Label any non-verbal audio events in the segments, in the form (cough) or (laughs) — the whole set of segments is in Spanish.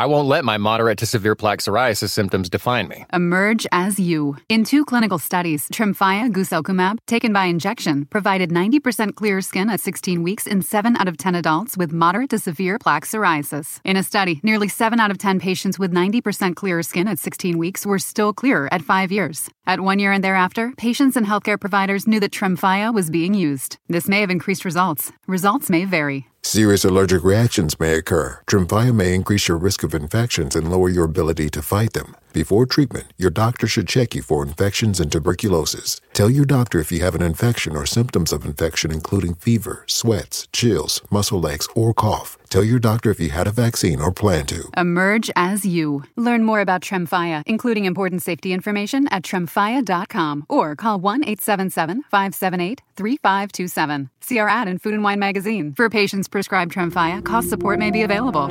I won't let my moderate to severe plaque psoriasis symptoms define me. Emerge as you. In two clinical studies, Tremfya guselkumab, taken by injection, provided 90% clearer skin at 16 weeks in 7 out of 10 adults with moderate to severe plaque psoriasis. In a study, nearly 7 out of 10 patients with 90% clearer skin at 16 weeks were still clearer at 5 years. At 1 year and thereafter, patients and healthcare providers knew that Tremfya was being used. This may have increased results. Results may vary. Serious allergic reactions may occur. Tremfya may increase your risk of infections and lower your ability to fight them. Before treatment, your doctor should check you for infections and tuberculosis. Tell your doctor if you have an infection or symptoms of infection, including fever, sweats, chills, muscle aches, or cough. Tell your doctor if you had a vaccine or plan to. Emerge as you. Learn more about Tremfya, including important safety information at tremfya.com or call 1 877 578 3527. See our ad in Food and Wine magazine. For patients prescribed Tremfya, cost support may be available.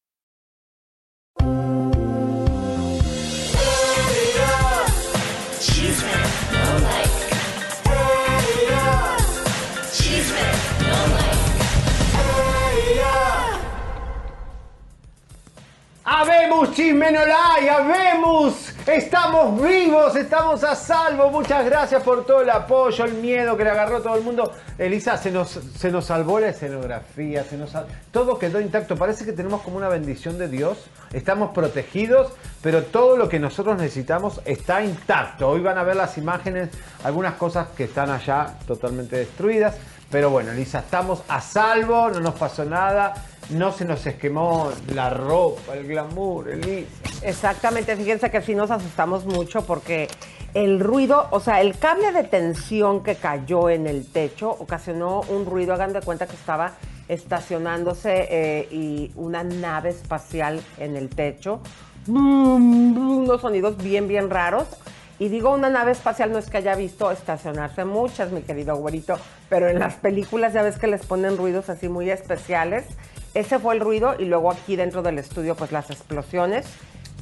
Habemos chisme no hay, habemos, estamos vivos, estamos a salvo. Muchas gracias por todo el apoyo, el miedo que le agarró todo el mundo. Elisa, se nos, se nos salvó la escenografía, se nos todo quedó intacto. Parece que tenemos como una bendición de Dios. Estamos protegidos, pero todo lo que nosotros necesitamos está intacto. Hoy van a ver las imágenes, algunas cosas que están allá totalmente destruidas. Pero bueno, Elisa, estamos a salvo, no nos pasó nada, no se nos esquemó la ropa, el glamour, Elisa. Exactamente, fíjense que sí nos asustamos mucho porque el ruido, o sea, el cable de tensión que cayó en el techo ocasionó un ruido, hagan de cuenta que estaba estacionándose eh, y una nave espacial en el techo, unos sonidos bien, bien raros. Y digo una nave espacial, no es que haya visto estacionarse muchas, mi querido güerito, pero en las películas ya ves que les ponen ruidos así muy especiales. Ese fue el ruido y luego aquí dentro del estudio pues las explosiones.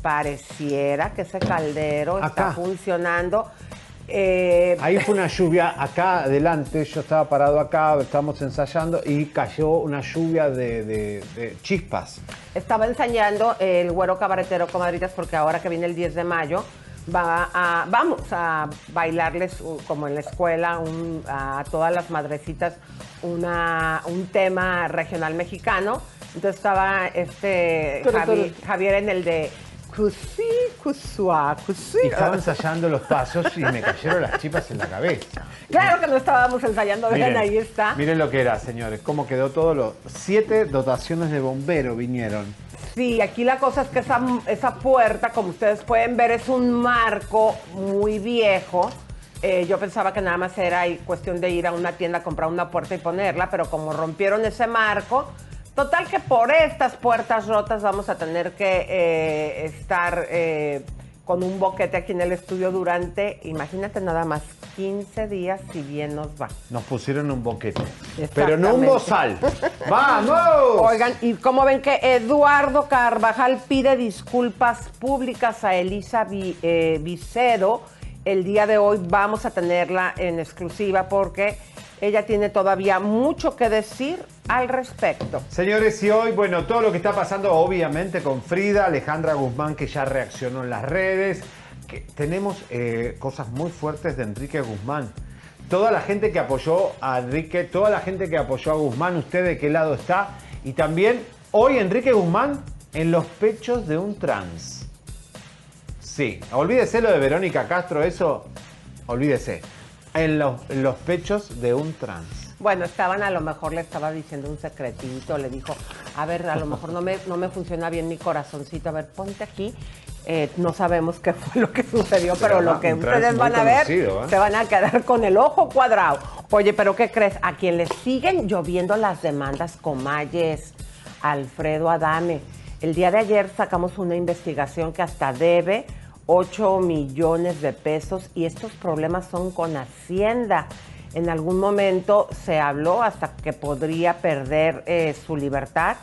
Pareciera que ese caldero Acá. está funcionando. Eh, Ahí fue una lluvia acá adelante, yo estaba parado acá, estábamos ensayando y cayó una lluvia de, de- de chispas. Estaba ensayando el güero cabaretero comadritas porque ahora que viene el 10 de mayo va a, vamos a bailarles uh, como en la escuela un- a todas las madrecitas una, un tema regional mexicano. Entonces estaba este Javi-. Javier en el de Cusí, Cusua, Cusí. Y estaba ensayando los pasos y me cayeron las chispas en la cabeza. Claro que no estábamos ensayando, vean, Miren, ahí está. Miren lo que era, señores, cómo quedó todo. Los siete dotaciones de bombero vinieron. Sí, aquí la cosa es que esa, esa puerta, como ustedes pueden ver, es un marco muy viejo. Eh, yo pensaba que nada más era cuestión de ir a una tienda a comprar una puerta y ponerla, pero como rompieron ese marco, total que por estas puertas rotas vamos a tener que eh, estar eh, con un boquete aquí en el estudio durante, imagínate nada más, 15 días si bien nos va. Nos pusieron un boquete. Pero no un bozal. (laughs) ¡Vamos! Oigan, y como ven que Eduardo Carvajal pide disculpas públicas a Elisa Vi- eh, Vicedo, el día de hoy vamos a tenerla en exclusiva porque ella tiene todavía mucho que decir al respecto. Señores, y hoy, bueno, todo lo que está pasando obviamente con Frida, Alejandra Guzmán, que ya reaccionó en las redes, que tenemos eh, cosas muy fuertes de Enrique Guzmán. Toda la gente que apoyó a Enrique, toda la gente que apoyó a Guzmán, ¿usted de qué lado está? Y también hoy Enrique Guzmán en los pechos de un trans. Sí, olvídese lo de Verónica Castro, eso, olvídese. En los, en los pechos de un trans. Bueno, estaban, a lo mejor le estaba diciendo un secretito, le dijo, a ver, a lo mejor no me, no me funciona bien mi corazoncito, a ver, ponte aquí. Eh, no sabemos qué fue lo que (laughs) sucedió, pero, Pero lo que ustedes van a ver, ¿eh? se van a quedar con el ojo cuadrado. Oye, pero ¿qué crees? A quien le siguen lloviendo las demandas comayes, Alfredo Adame. El día de ayer sacamos una investigación que hasta debe 8 millones de pesos y estos problemas son con Hacienda. En algún momento se habló hasta que podría perder eh, su libertad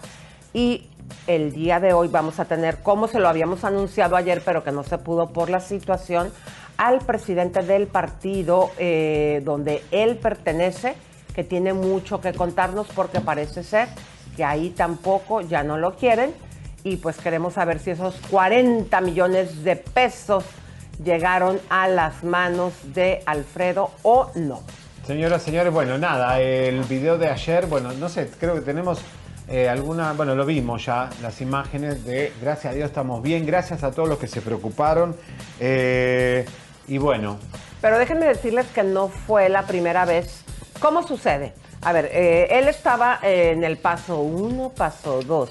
y el día de hoy vamos a tener, como se lo habíamos anunciado ayer, pero que no se pudo por la situación, al presidente del partido eh, donde él pertenece, que tiene mucho que contarnos porque parece ser que ahí tampoco ya no lo quieren y pues queremos saber si esos 40 millones de pesos llegaron a las manos de Alfredo o no. Señoras, señores, bueno, nada, el video de ayer, bueno, no sé, creo que tenemos eh, alguna, bueno, lo vimos ya, las imágenes de, gracias a Dios estamos bien, gracias a todos los que se preocuparon. eh, y bueno, Pero déjenme decirles que no fue la primera vez. ¿Cómo sucede? A ver, eh, él estaba eh, en el paso uno, paso dos.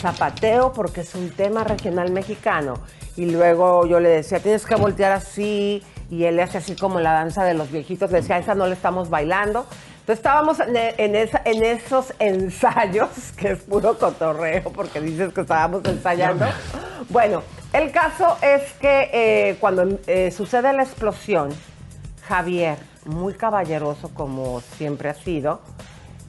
Zapateo porque es un tema regional mexicano. Y luego yo le decía, tienes que voltear así. Y él le hace así como la danza de los viejitos. Le decía, esa no le estamos bailando. Entonces estábamos en, en esa- en esos (laughs) ensayos, que es puro cotorreo, porque dices que estábamos ensayando. Bueno, el caso es que eh, cuando eh, sucede la explosión, Javier, muy caballeroso como siempre ha sido,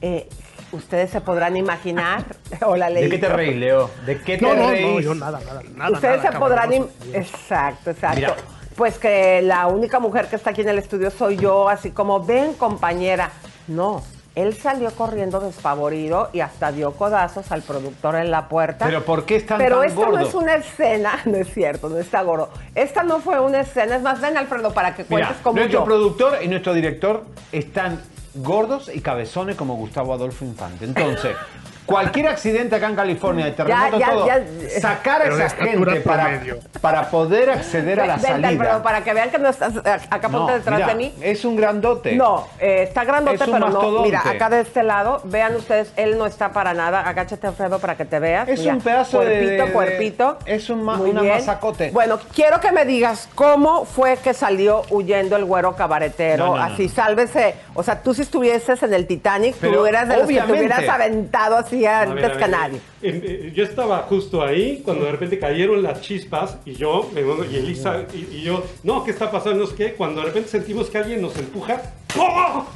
eh, ustedes se podrán imaginar, (laughs) hola ¿de qué te reís, Leo? ¿De qué te No, no, reís? no, yo nada, nada, nada. Ustedes nada, se podrán... Exacto, exacto. Mira. Pues que la única mujer que está aquí en el estudio soy yo, así como, ven compañera. No, él salió corriendo despavorido y hasta dio codazos al productor en la puerta. Pero ¿por qué están Pero tan esta no es una escena, (laughs) no es cierto, no está gordo. Esta no fue una escena, es más, ven Alfredo para que Mira, cuentes como nuestro yo. productor y nuestro director están gordos y cabezones como Gustavo Adolfo Infante. Entonces, (laughs) cualquier accidente acá en California, de terremoto, ya, todo, ya. sacar a Pero esa gente para, para poder acceder a la Vente, salida. para que vean que no estás acá No, ponte detrás mira, de mí. Es un grandote. No, eh, está grandote, Es un pero no. Mira, acá de este lado, vean ustedes, él no está para nada. Agáchate, Alfredo, para que te veas. Es Mira, un pedazo de- cuerpito, de- cuerpito. es un ma- Muy una bien. mazacote. Bueno, quiero que me digas cómo fue que salió huyendo el güero cabaretero. No, no, no. Así, sálvese. O sea, tú si estuvieses en el Titanic, Pero, tú eras de los que te hubieras aventado así A antes ver, que nadie. eh, yo estaba justo ahí cuando de repente cayeron las chispas y yo, y Elisa, y, y yo, no, ¿qué está pasando? Sé qué. Cuando de repente sentimos que alguien nos empuja, ¡oh!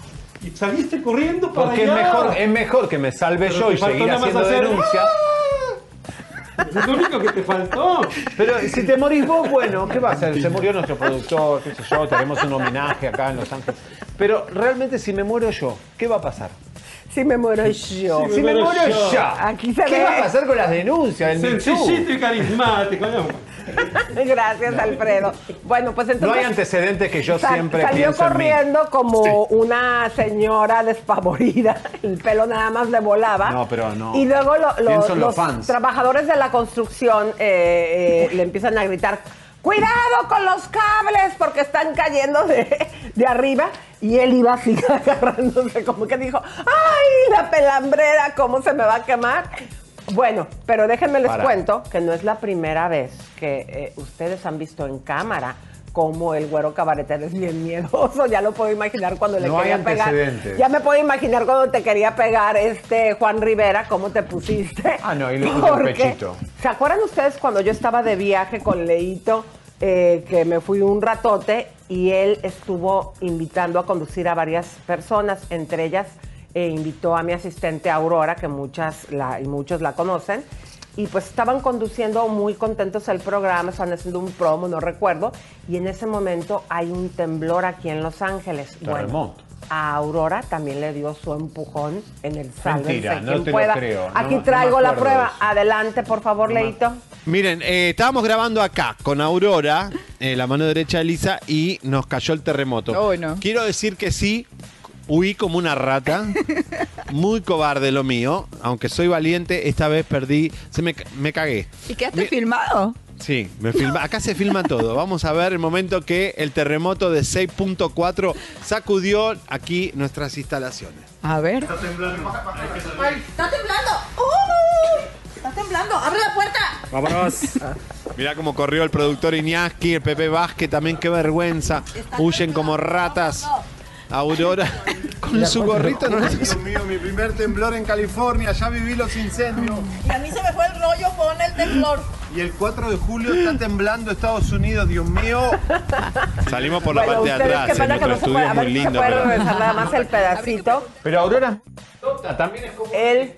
y saliste corriendo para Porque es allá. mejor, es mejor que me salve Pero yo y seguir haciendo hacer, denuncia. Es lo único que te faltó. Pero si te morís vos, bueno, ¿qué va a hacer? Se murió nuestro productor, qué sé yo, tenemos un homenaje acá en Los Ángeles. Pero realmente si me muero yo, ¿qué va a pasar? Sí me muero yo. Si me muero muero yo. yo, Aquí se ¿qué ve. va a pasar con las denuncias? Sencillito y carismático. ¿no? (laughs) Gracias, Alfredo. Bueno, pues entonces... No hay antecedentes que yo Sal- siempre salió pienso en mí. corriendo como una señora despavorida, (laughs) el pelo nada más le volaba. No, pero no. Y luego lo- lo- los los fans. trabajadores de la construcción eh, eh, le empiezan a gritar, cuidado con los cables porque están cayendo de, de arriba. Y él iba así (laughs) agarrándose como que dijo, ay, la pelambrera, ¿cómo se me va a quemar? Bueno, pero déjenme les Para. cuento que no es la primera vez que eh, ustedes han visto en cámara cómo el güero cabaretero es bien miedoso. Ya lo puedo imaginar cuando le No hay quería pegar. Ya me puedo imaginar cuando te quería pegar este Juan Rivera, cómo te pusiste. Ah, no, y le puse (laughs) Porque, pechito. ¿Se acuerdan ustedes cuando yo estaba de viaje con Leito, eh, que me fui un ratote y él estuvo invitando a conducir a varias personas, entre ellas eh, invitó a mi asistente Aurora, que muchas la, y muchos la conocen, y pues estaban conduciendo muy contentos el programa, estaban haciendo un promo, no recuerdo, y en ese momento hay un temblor aquí en Los Ángeles. A Aurora también le dio su empujón en el sálvense Mentira, no quien te lo creo, Aquí me- no me traigo la prueba. Adelante, por favor, Leito. Miren, eh, estábamos grabando acá con Aurora, eh, la mano derecha de Lisa, y nos cayó el terremoto. Oh, no. Quiero decir que sí, huí como una rata, (laughs) muy cobarde lo mío, aunque soy valiente, esta vez perdí, se me, me cagué. ¿Y quedaste Mi- filmado? Sí, me filma, acá se filma todo. Vamos a ver el momento que el terremoto de 6.4 sacudió aquí nuestras instalaciones. A ver. ¡Está temblando! ¡Uy! ¡Está temblando! ¡Abre la puerta! Vámonos. (laughs) Mirá cómo corrió el productor Iñaski, el Pepe Vázquez también, qué vergüenza. Huyen como ratas. Aurora. (laughs) con su gorrito, ¿no? Dios mío, mi primer temblor en California, ya viví los incendios. Y a mí se me fue el rollo con el temblor. Y el 4 de julio está temblando Estados Unidos, Dios mío. Salimos por la Bueno, parte de atrás, que no se estudio es muy lindo, pero... nada más el pedacito. Pero Aurora también es como... Él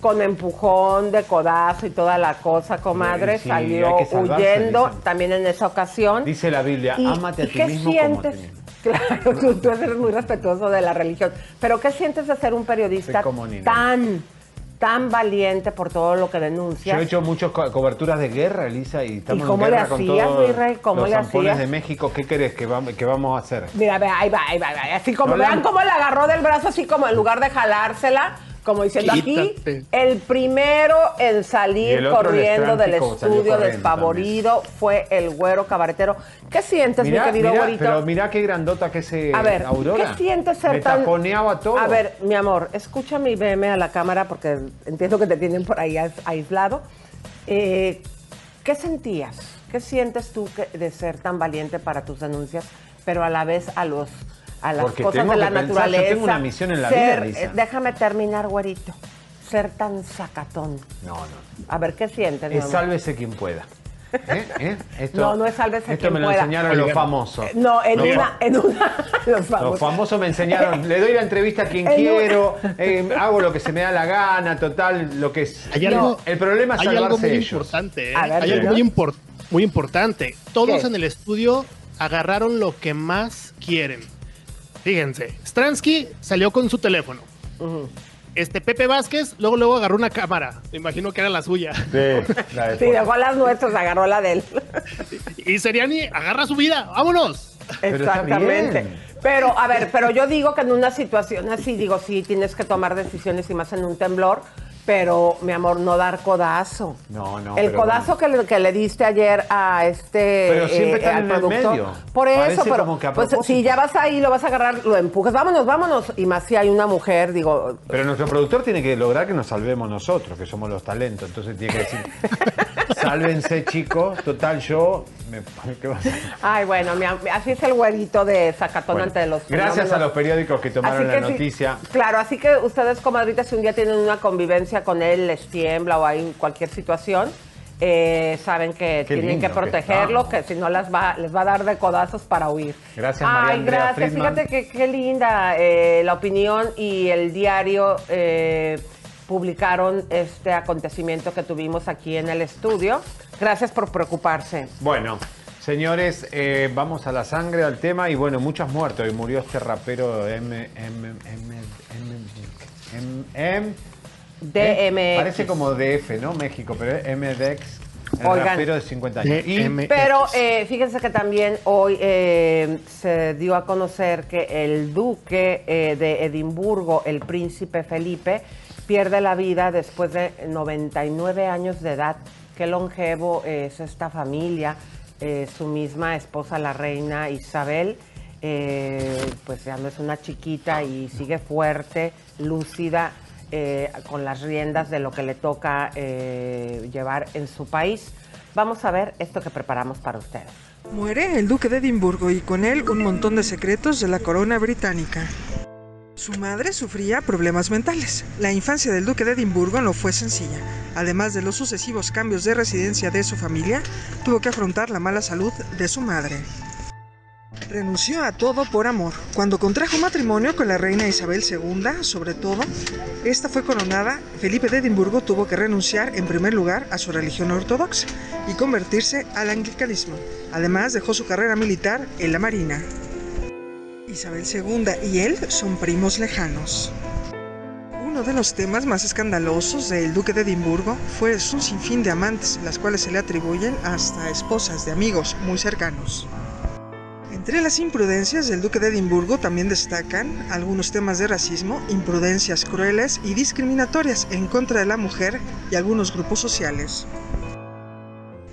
con empujón de codazo y toda la cosa, comadre, Sí, salió que salvarse, huyendo dicen. también en esa ocasión. Dice la Biblia, ¿Y- ámate a ti qué mismo como a ti sientes? mismo. Claro, tú, tú eres muy respetuoso de la religión. Pero ¿qué sientes de ser un periodista tan, tan valiente por todo lo que Yo denuncias? he hecho muchas co- coberturas de guerra, Elisa, y estamos ¿Y cómo en le guerra con hacías, todos mi rey? ¿Cómo los le hacías? de México. ¿Qué querés que vamos, que vamos a hacer? Mira, ve, ahí va, ahí va, ahí va. Así como No, vean cómo le agarró del brazo, así como en lugar de jalársela, como diciendo Quítate. aquí, el primero en salir corriendo del estudio corriendo despavorido fue el güero cabaretero. ¿Qué sientes, Mirá, mi querido mirá, güerito? pero mirá qué grandota que se A ver, Aurora. ¿qué sientes ser Me tan... taponeaba todo. A ver, mi amor, escúchame y veme a la cámara porque entiendo que te tienen por ahí ais- aislado. Eh, ¿Qué sentías? ¿Qué sientes tú que- de ser tan valiente para tus denuncias, pero a la vez a los a las Porque cosas tengo de la que pensar, yo naturaleza? tengo una misión en la Ser- vida, Lisa. déjame terminar, güerito. Ser tan sacatón. No, no. A ver, ¿qué sientes? Es sálvese quien pueda. ¿Eh? ¿Eh? Esto- No, no es sálvese Esto quien me lo pueda. enseñaron los famosos. No, en No, una, en una, (laughs) los Los famosos. me enseñaron, le doy la entrevista a quien En un- quiero, eh, hago lo que se me da la gana, total, lo que es. Hay No, algo, el problema es hay algo salvarse muy ellos. importante. ¿eh? Ver, hay algo muy, impor- muy importante. Todos ¿Qué? en el estudio agarraron lo que más quieren. Fíjense, Stransky salió con su teléfono. Este Pepe Vázquez luego luego agarró una cámara. Me imagino que era la suya. Sí, la (laughs) de Sí, dejó las nuestras, agarró la de él. Y Seriani agarra su vida. ¡Vámonos! Exactamente. Pero, a ver, pero yo digo que en una situación así, digo, sí, tienes que tomar decisiones y más en un temblor, pero, mi amor, no dar codazo. No, no, El codazo que, le, que le diste ayer a este. Pero siempre están al en el productor. medio. Por eso, Parece pero como que a pues, si ya vas ahí, lo vas a agarrar, lo empujas, vámonos, vámonos. Y más si hay una mujer, digo, Pero nuestro productor tiene que lograr que nos salvemos nosotros, que somos los talentos. Entonces tiene que decir, (laughs) sálvense chicos, total yo... Me, ¿qué va a hacer? ay, bueno, mi así es el güerito de Zacatón Bueno, ante los gracias a los periódicos que tomaron la noticia. claro, así que ustedes, comadritas, si un día tienen una convivencia con él, les tiembla o hay cualquier situación, eh, saben que Qué tienen que protegerlo, que, si no las va, les va a dar de codazos para huir. Gracias, María Ay, Andrea gracias. Friedman. Fíjate que qué linda eh, la opinión y el diario eh, publicaron este acontecimiento que tuvimos aquí en el estudio. Gracias por preocuparse. Bueno, señores, eh, vamos a la sangre, al tema. Y bueno, muchos muertos. Y murió este rapero M... M... M... M... M... M- DMX. Parece como DF, ¿no? México, pero es MDX. El Oigan. rapero de 50 años. Y. Pero eh, fíjense que también hoy eh, se dio a conocer que el duque eh, de Edimburgo, el príncipe Felipe, pierde la vida después de 99 años de edad. Qué longevo es esta familia. Eh, su misma esposa, la reina Isabel, eh, pues ya no es una chiquita y sigue fuerte, lúcida, eh, con las riendas de lo que le toca llevar en su país. Vamos a ver esto que preparamos para ustedes. Muere el duque de Edimburgo y con él un montón de secretos de la corona británica. Su madre sufría problemas mentales. La infancia del duque de Edimburgo no fue sencilla. Además de los sucesivos cambios de residencia de su familia, tuvo que afrontar la mala salud de su madre. Renunció a todo por amor. Cuando contrajo matrimonio con la reina Isabel II, sobre todo, esta fue coronada, Felipe de Edimburgo tuvo que renunciar en primer lugar a su religión ortodoxa y convertirse al anglicanismo. Además dejó su carrera militar en la marina. Isabel II y él son primos lejanos. Uno de los temas más escandalosos del duque de Edimburgo fue su sinfín de amantes, las cuales se le atribuyen hasta esposas de amigos muy cercanos. Entre las imprudencias del duque de Edimburgo también destacan algunos temas de racismo, imprudencias crueles y discriminatorias en contra de la mujer y algunos grupos sociales.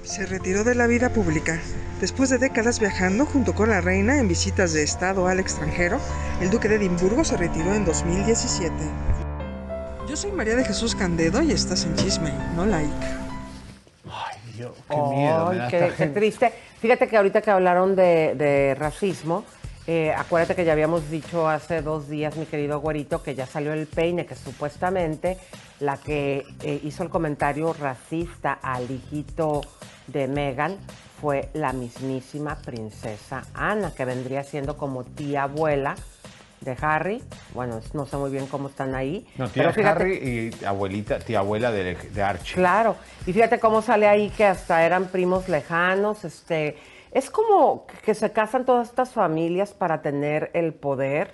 Se retiró de la vida pública. Después de décadas viajando junto con la reina en visitas de Estado al extranjero, el duque de Edimburgo se retiró en 2017. Yo soy María de Jesús Candedo y estás en Chisme, no like. Ay, Dios, qué miedo. me Ay, da qué, triste. Fíjate que ahorita que hablaron de, de racismo, Eh, acuérdate que ya habíamos dicho hace dos días, mi querido güerito, que ya salió el peine, que supuestamente la que eh, hizo el comentario racista al hijito de Megan fue la mismísima princesa Ana, que vendría siendo como tía abuela de Harry. Bueno, no sé muy bien cómo están ahí. No, tía pero fíjate- Harry y abuelita, tía abuela de, de Archie. Claro, y fíjate cómo sale ahí que hasta eran primos lejanos, este, es como que se casan todas estas familias para tener el poder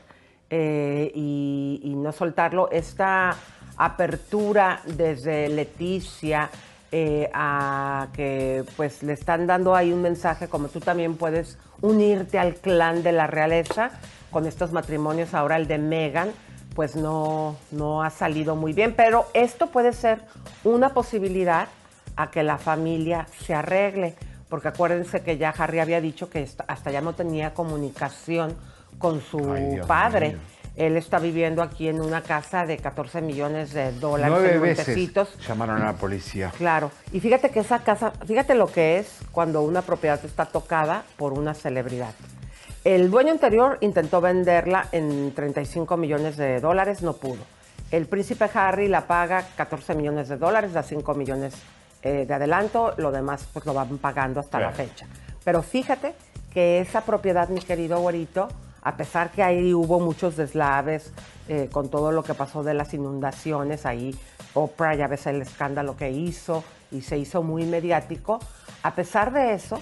eh, y, y no soltarlo. Esta apertura desde Leticia eh, a que pues le están dando ahí un mensaje como tú también puedes unirte al clan de la realeza. Con estos matrimonios, ahora el de Megan, pues no, no ha salido muy bien, pero esto puede ser una posibilidad a que la familia se arregle, porque acuérdense que ya Harry había dicho que hasta ya no tenía comunicación con su Ay, Dios padre. Él está viviendo aquí en una casa de 14 millones de dólares Nueve en veces llamaron a la policía. Claro, y fíjate que esa casa, fíjate lo que es cuando una propiedad está tocada por una celebridad. El dueño anterior intentó venderla en 35 millones de dólares, no pudo. El príncipe Harry la paga 14 millones de dólares, da 5 millones eh, de adelanto, lo demás pues lo van pagando hasta la fecha. Pero fíjate que esa propiedad, mi querido güerito, a pesar que ahí hubo muchos deslaves eh, con todo lo que pasó de las inundaciones, ahí Oprah ya ves el escándalo que hizo y se hizo muy mediático, a pesar de eso,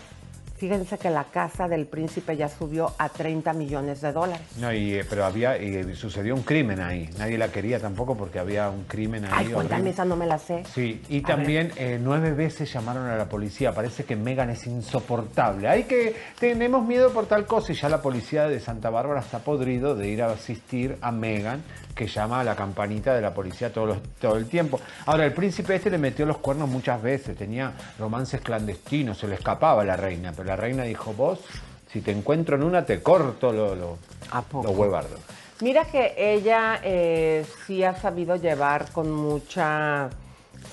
fíjense que la casa del príncipe ya subió a 30 millones de dólares. No, y, eh, pero había, y sucedió un crimen ahí. Nadie la quería tampoco porque había un crimen ahí. Ay, cuéntame, esa no me la sé. Sí, y también eh, nueve veces llamaron a la policía. Parece que Megan es insoportable. Hay que tenemos miedo por tal cosa y ya la policía de Santa Bárbara está podrido de ir a asistir a Megan que llama a la campanita de la policía todo, los- todo el tiempo. Ahora el príncipe este le metió los cuernos muchas veces. Tenía romances clandestinos, se le escapaba a la reina, pero la reina dijo vos. Si te encuentro en una, te corto lo- lo- los huevardos. Mira que ella eh, sí ha sabido llevar con mucha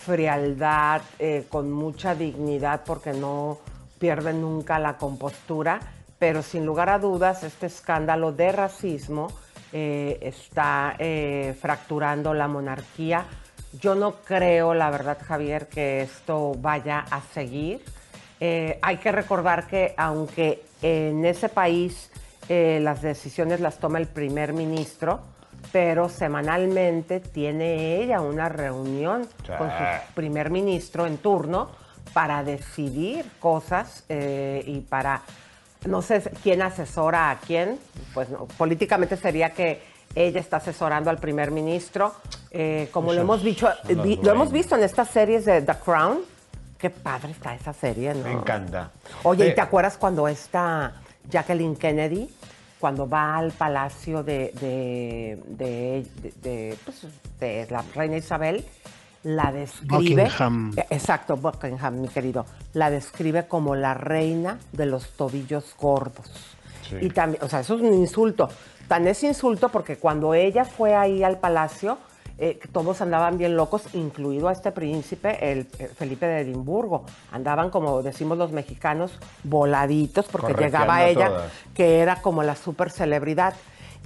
frialdad, eh, con mucha dignidad, porque no pierde nunca la compostura, pero sin lugar a dudas este escándalo de racismo eh, está fracturando la monarquía. Yo no creo, la verdad, Javier, que esto vaya a seguir. Eh, hay que recordar que aunque en ese país eh, las decisiones las toma el primer ministro, pero semanalmente tiene ella una reunión con su primer ministro en turno para decidir cosas eh, y para, no sé quién asesora a quién, pues no, políticamente sería que ella está asesorando al primer ministro, eh, como lo hemos dicho, vi- lo hemos visto en estas series de The Crown. Qué padre está esa serie, ¿no? Me encanta. Oye, Eh, ¿y te acuerdas cuando esta Jacqueline Kennedy, cuando va al palacio de, de, de- de- de, pues, de la reina Isabel, la describe... Buckingham. Exacto, Buckingham, mi querido. La describe como la reina de los tobillos gordos. Sí. Y también, o sea, eso es un insulto. Tan es insulto porque cuando ella fue ahí al palacio, eh, todos andaban bien locos, incluido a este príncipe, el eh, Felipe de Edimburgo. Andaban, como decimos los mexicanos, voladitos porque llegaba ella, todas. que era como la super celebridad.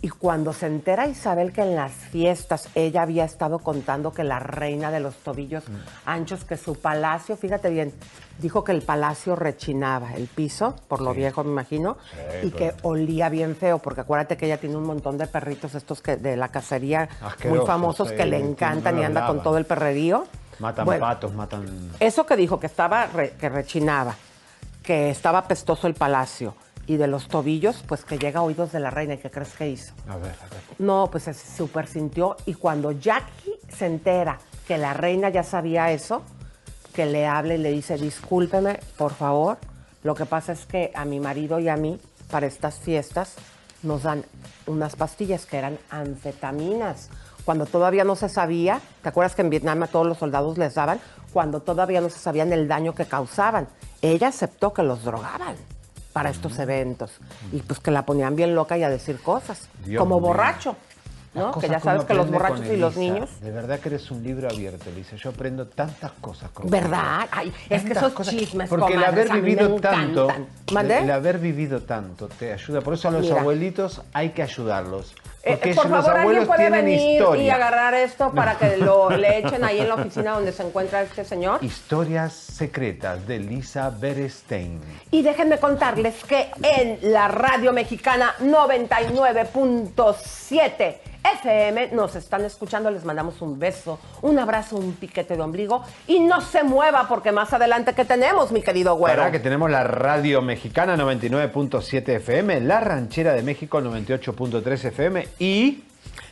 Y cuando se entera Isabel que en las fiestas ella había estado contando que la reina de los tobillos Mm. anchos, que su palacio, fíjate bien, dijo que el palacio rechinaba, el piso, por lo viejo me imagino, Sí, y que olía bien feo, porque acuérdate que ella tiene un montón de perritos estos que de la cacería muy famosos sí, que le encantan y anda con todo el perrerío. Matan Bueno, patos, matan. eso que dijo, que estaba re- que rechinaba, que estaba pestoso el palacio y de los tobillos, pues que llega a oídos de la reina. ¿Y qué crees que hizo? A ver, a ver. No, pues se super sintió. Y cuando Jackie se entera que la reina ya sabía eso, que le habla y le dice, discúlpeme, por favor. Lo que pasa es que a mi marido y a mí, para estas fiestas, nos dan unas pastillas que eran anfetaminas. Cuando todavía no se sabía, ¿te acuerdas que en Vietnam a todos los soldados les daban? Cuando todavía no se sabían el daño que causaban. Ella aceptó que los drogaban para estos eventos. Y pues que la ponían bien loca y a decir cosas. Dios como borracho. ¿no? Que ya sabes que los borrachos y los niños. De verdad que eres un libro abierto, Elisa. Yo aprendo tantas cosas con ¿Verdad? Ay, es que esos cosas. chismes, Porque el haber vivido tanto. ¿Mandé? El haber vivido tanto te ayuda. Por eso a los Mira. abuelitos hay que ayudarlos. Eh, por favor, alguien puede venir y agarrar esto para que lo (laughs) le echen ahí en la oficina donde se encuentra este señor. Historias secretas de Lisa Berestein. Y déjenme contarles que en la radio mexicana 99.7 FM nos están escuchando, les mandamos un beso, un abrazo, un piquete de ombligo y no se mueva porque más adelante que tenemos, mi querido güero. Para que tenemos la radio mexicana 99.7 FM, la ranchera de México 98.3 FM y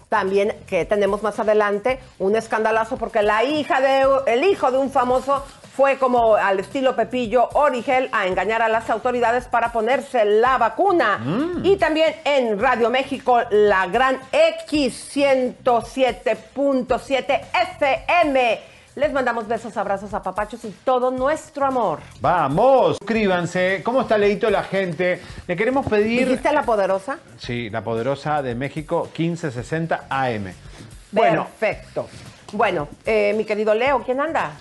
También que tenemos más adelante un escandalazo porque la hija de el hijo de un famoso fue como al estilo Pepillo Origel a engañar a las autoridades para ponerse la vacuna. Y también en Radio México la gran X107.7 FM. Les mandamos besos, abrazos, a papachos y todo nuestro amor. vamos, suscríbanse. ¿Cómo está leíto la gente? Le queremos pedir... ¿Dijiste la poderosa? Sí, la poderosa de México 1560 AM. Bueno, Perfecto. Bueno, eh, mi querido Leo, ¿quién anda?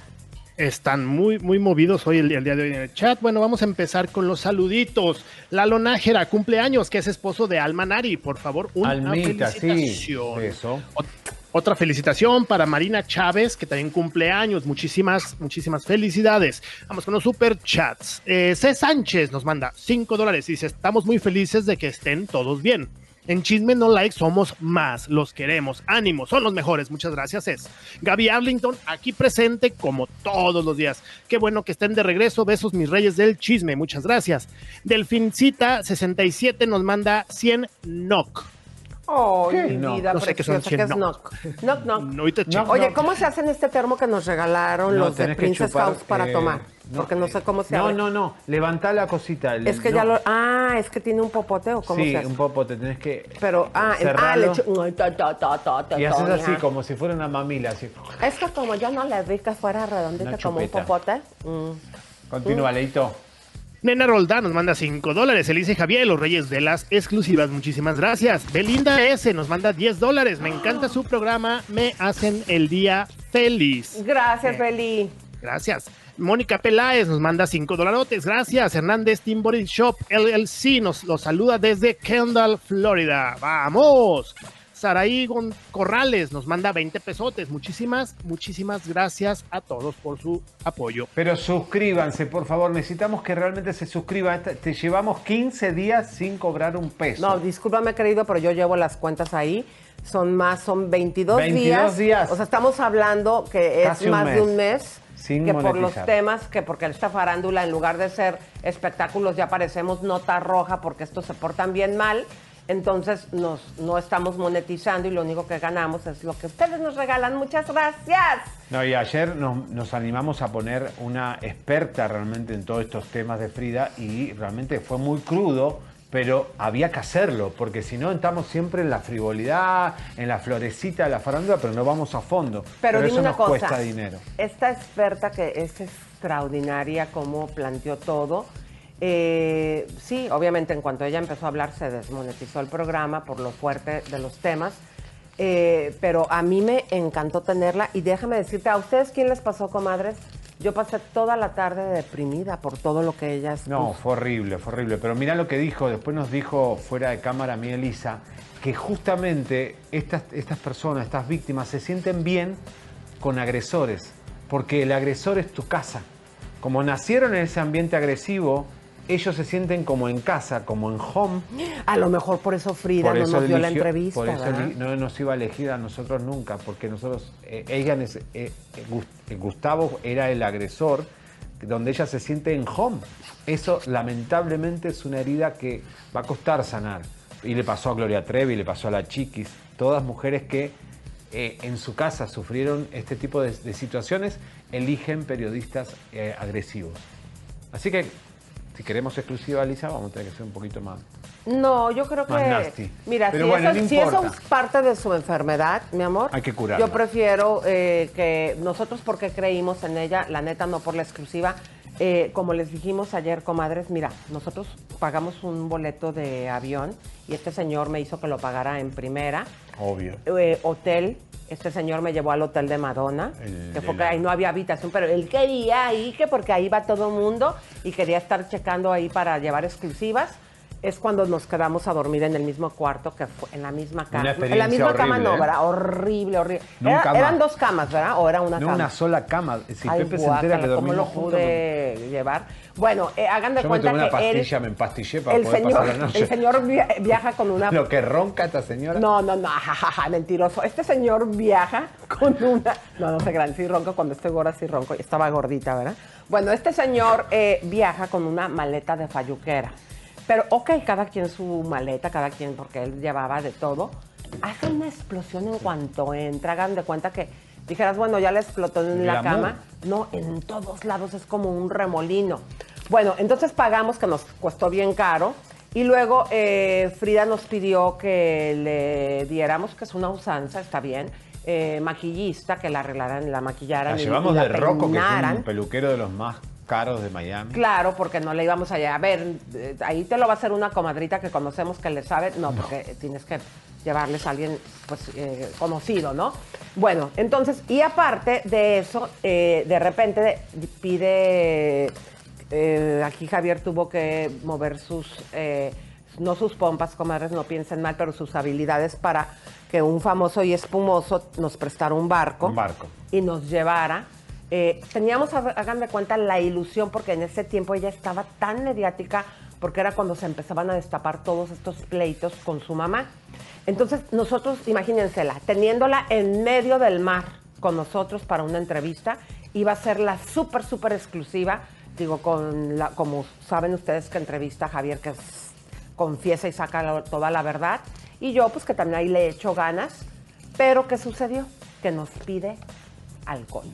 Están muy, muy movidos hoy el, el día de hoy en el chat. Bueno, vamos a empezar con los saluditos. Lalo Nájera, cumpleaños, que es esposo de Alma Nari. Por favor, una Almita, sí. felicitación. Eso. Ot- Otra felicitación para Marina Chávez, que también cumple años. Muchísimas, muchísimas felicidades. Vamos con los super chats. Eh, C. Sánchez nos manda 5 dólares y dice: Estamos muy felices de que estén todos bien. En Chisme No Like somos más, los queremos, ánimo, son los mejores, muchas gracias es. Gaby Arlington, aquí presente como todos los días. Qué bueno que estén de regreso, besos mis reyes del chisme, muchas gracias. Delfincita67 nos manda 100 knock. Oh, ¿Qué? mi No, vida no sé qué son preciosa, que es 100 knock. Knock, knock. No, ahorita checo. Oye, ¿cómo se hace en este termo que nos regalaron No, los de Princess chupar, House para eh, tomar? no, Porque no sé cómo se No, abre. no, no. Levantá la cosita. el- Es que no. ya lo... Ah, es que tiene un popote o cómo Sí, se hace. un poco te tenés que. Pero, ah, en- ah, le echo- Ay, ta, ta, ta, ta, ta, Y haces así como si fuera una mamila. Así. Es que como yo no le vi que fuera redondita como un popote. mm. Continúa, Leito. Nena Roldán nos manda 5 dólares. Elise Javier, los reyes de las exclusivas. Muchísimas gracias. Belinda S nos manda 10 dólares. Me encanta su programa. Me hacen el día feliz. Gracias, Beli. Gracias. Mónica Peláez nos manda 5 dolarotes. Gracias. Hernández Body Shop LLC nos los saluda desde Kendall, Florida. ¡Vamos! Saraí Gon- Corrales nos manda 20 pesotes. Muchísimas, muchísimas gracias a todos por su apoyo. Pero suscríbanse, por favor. Necesitamos que realmente se suscriban. Te llevamos 15 días sin cobrar un peso. No, discúlpame, querido, pero yo llevo las cuentas ahí. Son más, son 22, 22 días. O sea, estamos hablando que es Casi más de un mes. Sin que por los temas, que porque esta farándula, en lugar de ser espectáculos, ya parecemos nota roja porque estos se portan bien mal. Entonces nos, no estamos monetizando y lo único que ganamos es lo que ustedes nos regalan. Muchas gracias. No, y ayer nos, nos animamos a poner una experta realmente en todos estos temas de Frida y realmente fue muy crudo, pero había que hacerlo, porque si no estamos siempre en la frivolidad, en la florecita de la farándula, pero no vamos a fondo. Pero, dime eso una nos cosa. cuesta dinero. Esta experta que es extraordinaria como planteó todo. Eh, sí, obviamente en cuanto ella empezó a hablar se desmonetizó el programa por lo fuerte de los temas. eh, pero a mí me encantó tenerla y déjame decirte, ¿a ustedes quién les pasó, comadres? Yo pasé toda la tarde deprimida por todo lo que ella No, fue horrible, fue horrible. Pero mira lo que dijo, después nos dijo fuera de cámara mí Elisa, que justamente estas, estas personas, estas víctimas, se sienten bien con agresores, porque el agresor es tu casa. Como nacieron en ese ambiente agresivo, ellos se sienten como en casa, como en home. A lo mejor por eso Frida no nos dio la entrevista, Por eso no nos iba a elegir a nosotros nunca, porque nosotros, eh, ella, eh, eh, eh, Gustavo era el agresor, donde ella se siente en home. Eso lamentablemente es una herida que va a costar sanar. Y le pasó a Gloria Trevi, le pasó a la Chiquis, todas mujeres que eh, en su casa sufrieron este tipo de, de situaciones, eligen periodistas agresivos. Así que si queremos exclusiva, Lisa, vamos a tener que ser un poquito más. No, yo creo que. Nasty. Mira, Pero si, bueno, eso, no si eso es parte de su enfermedad, mi amor. Hay que curarla. Yo prefiero eh, que nosotros, porque creímos en ella, la neta, no por la exclusiva, Eh, como les dijimos ayer, comadres, mira, nosotros pagamos un boleto de avión y este señor me hizo que lo pagara en primera. Obvio. Eh, hotel, este señor me llevó al hotel de Madonna, El- que fue que ahí no había habitación, pero él quería ahí, que porque ahí va todo el mundo y quería estar checando ahí para llevar exclusivas. Es cuando nos quedamos a dormir en el mismo cuarto, que fue en la misma cama. Una en la misma cama no, ¿eh? ¿verdad? Horrible, horrible. Era- eran dos camas, ¿verdad? ¿O era una No cama? una sola cama. Si Ay, Pepe se entera que guácala, ¿cómo dormimos lo juntos. pude llevar? Bueno, eh, hagan de Yo me cuenta tomé una que él, pastilla, me empastillé para el poder señor, pasar la noche. el señor via- viaja con una Lo que ronca esta señora. no, no, no, jajaja, mentiroso. Este señor viaja con una. No, no sé, gran, sí ronco. Cuando estoy gorda, sí ronco. Estaba gordita, ¿verdad? Bueno, este señor eh, viaja con una maleta de falluquera. Pero, ok, cada quien su maleta, cada quien, porque él llevaba de todo. Hace una explosión en cuanto entra. Hagan de cuenta que dijeras, bueno, ya le explotó en la cama. No, en todos lados es como un remolino. Bueno, entonces pagamos, que nos costó bien caro. Y luego eh, Frida nos pidió que le diéramos, que es una usanza, está bien, eh, maquillista, que la arreglaran, la maquillaran. La y- llevamos y la de Rocco, que es peinaran. un peluquero de los más caros de Miami. Claro, porque no le íbamos allá. A ver, eh, ahí te lo va a hacer una comadrita que conocemos que le sabe. No, porque tienes que llevarles a alguien pues, eh, conocido, ¿no? Bueno, entonces, y aparte de eso, eh, de repente pide. eh, aquí Javier tuvo que mover sus. eh, no sus pompas, comadres, no piensen mal, pero sus habilidades para que un famoso y espumoso nos prestara un barco Un barco. y nos llevara. Eh, teníamos, ha- hagan de cuenta, la ilusión, porque en ese tiempo ella estaba tan mediática, porque era cuando se empezaban a destapar todos estos pleitos con su mamá. Entonces, nosotros, imagínensela, teniéndola en medio del mar con nosotros para una entrevista, iba a ser la súper, súper exclusiva, digo, con como saben ustedes que entrevista a Javier, que es- confiesa y saca toda la verdad, y yo, pues que también ahí le echo ganas, pero ¿qué sucedió? Que nos pide alcohol.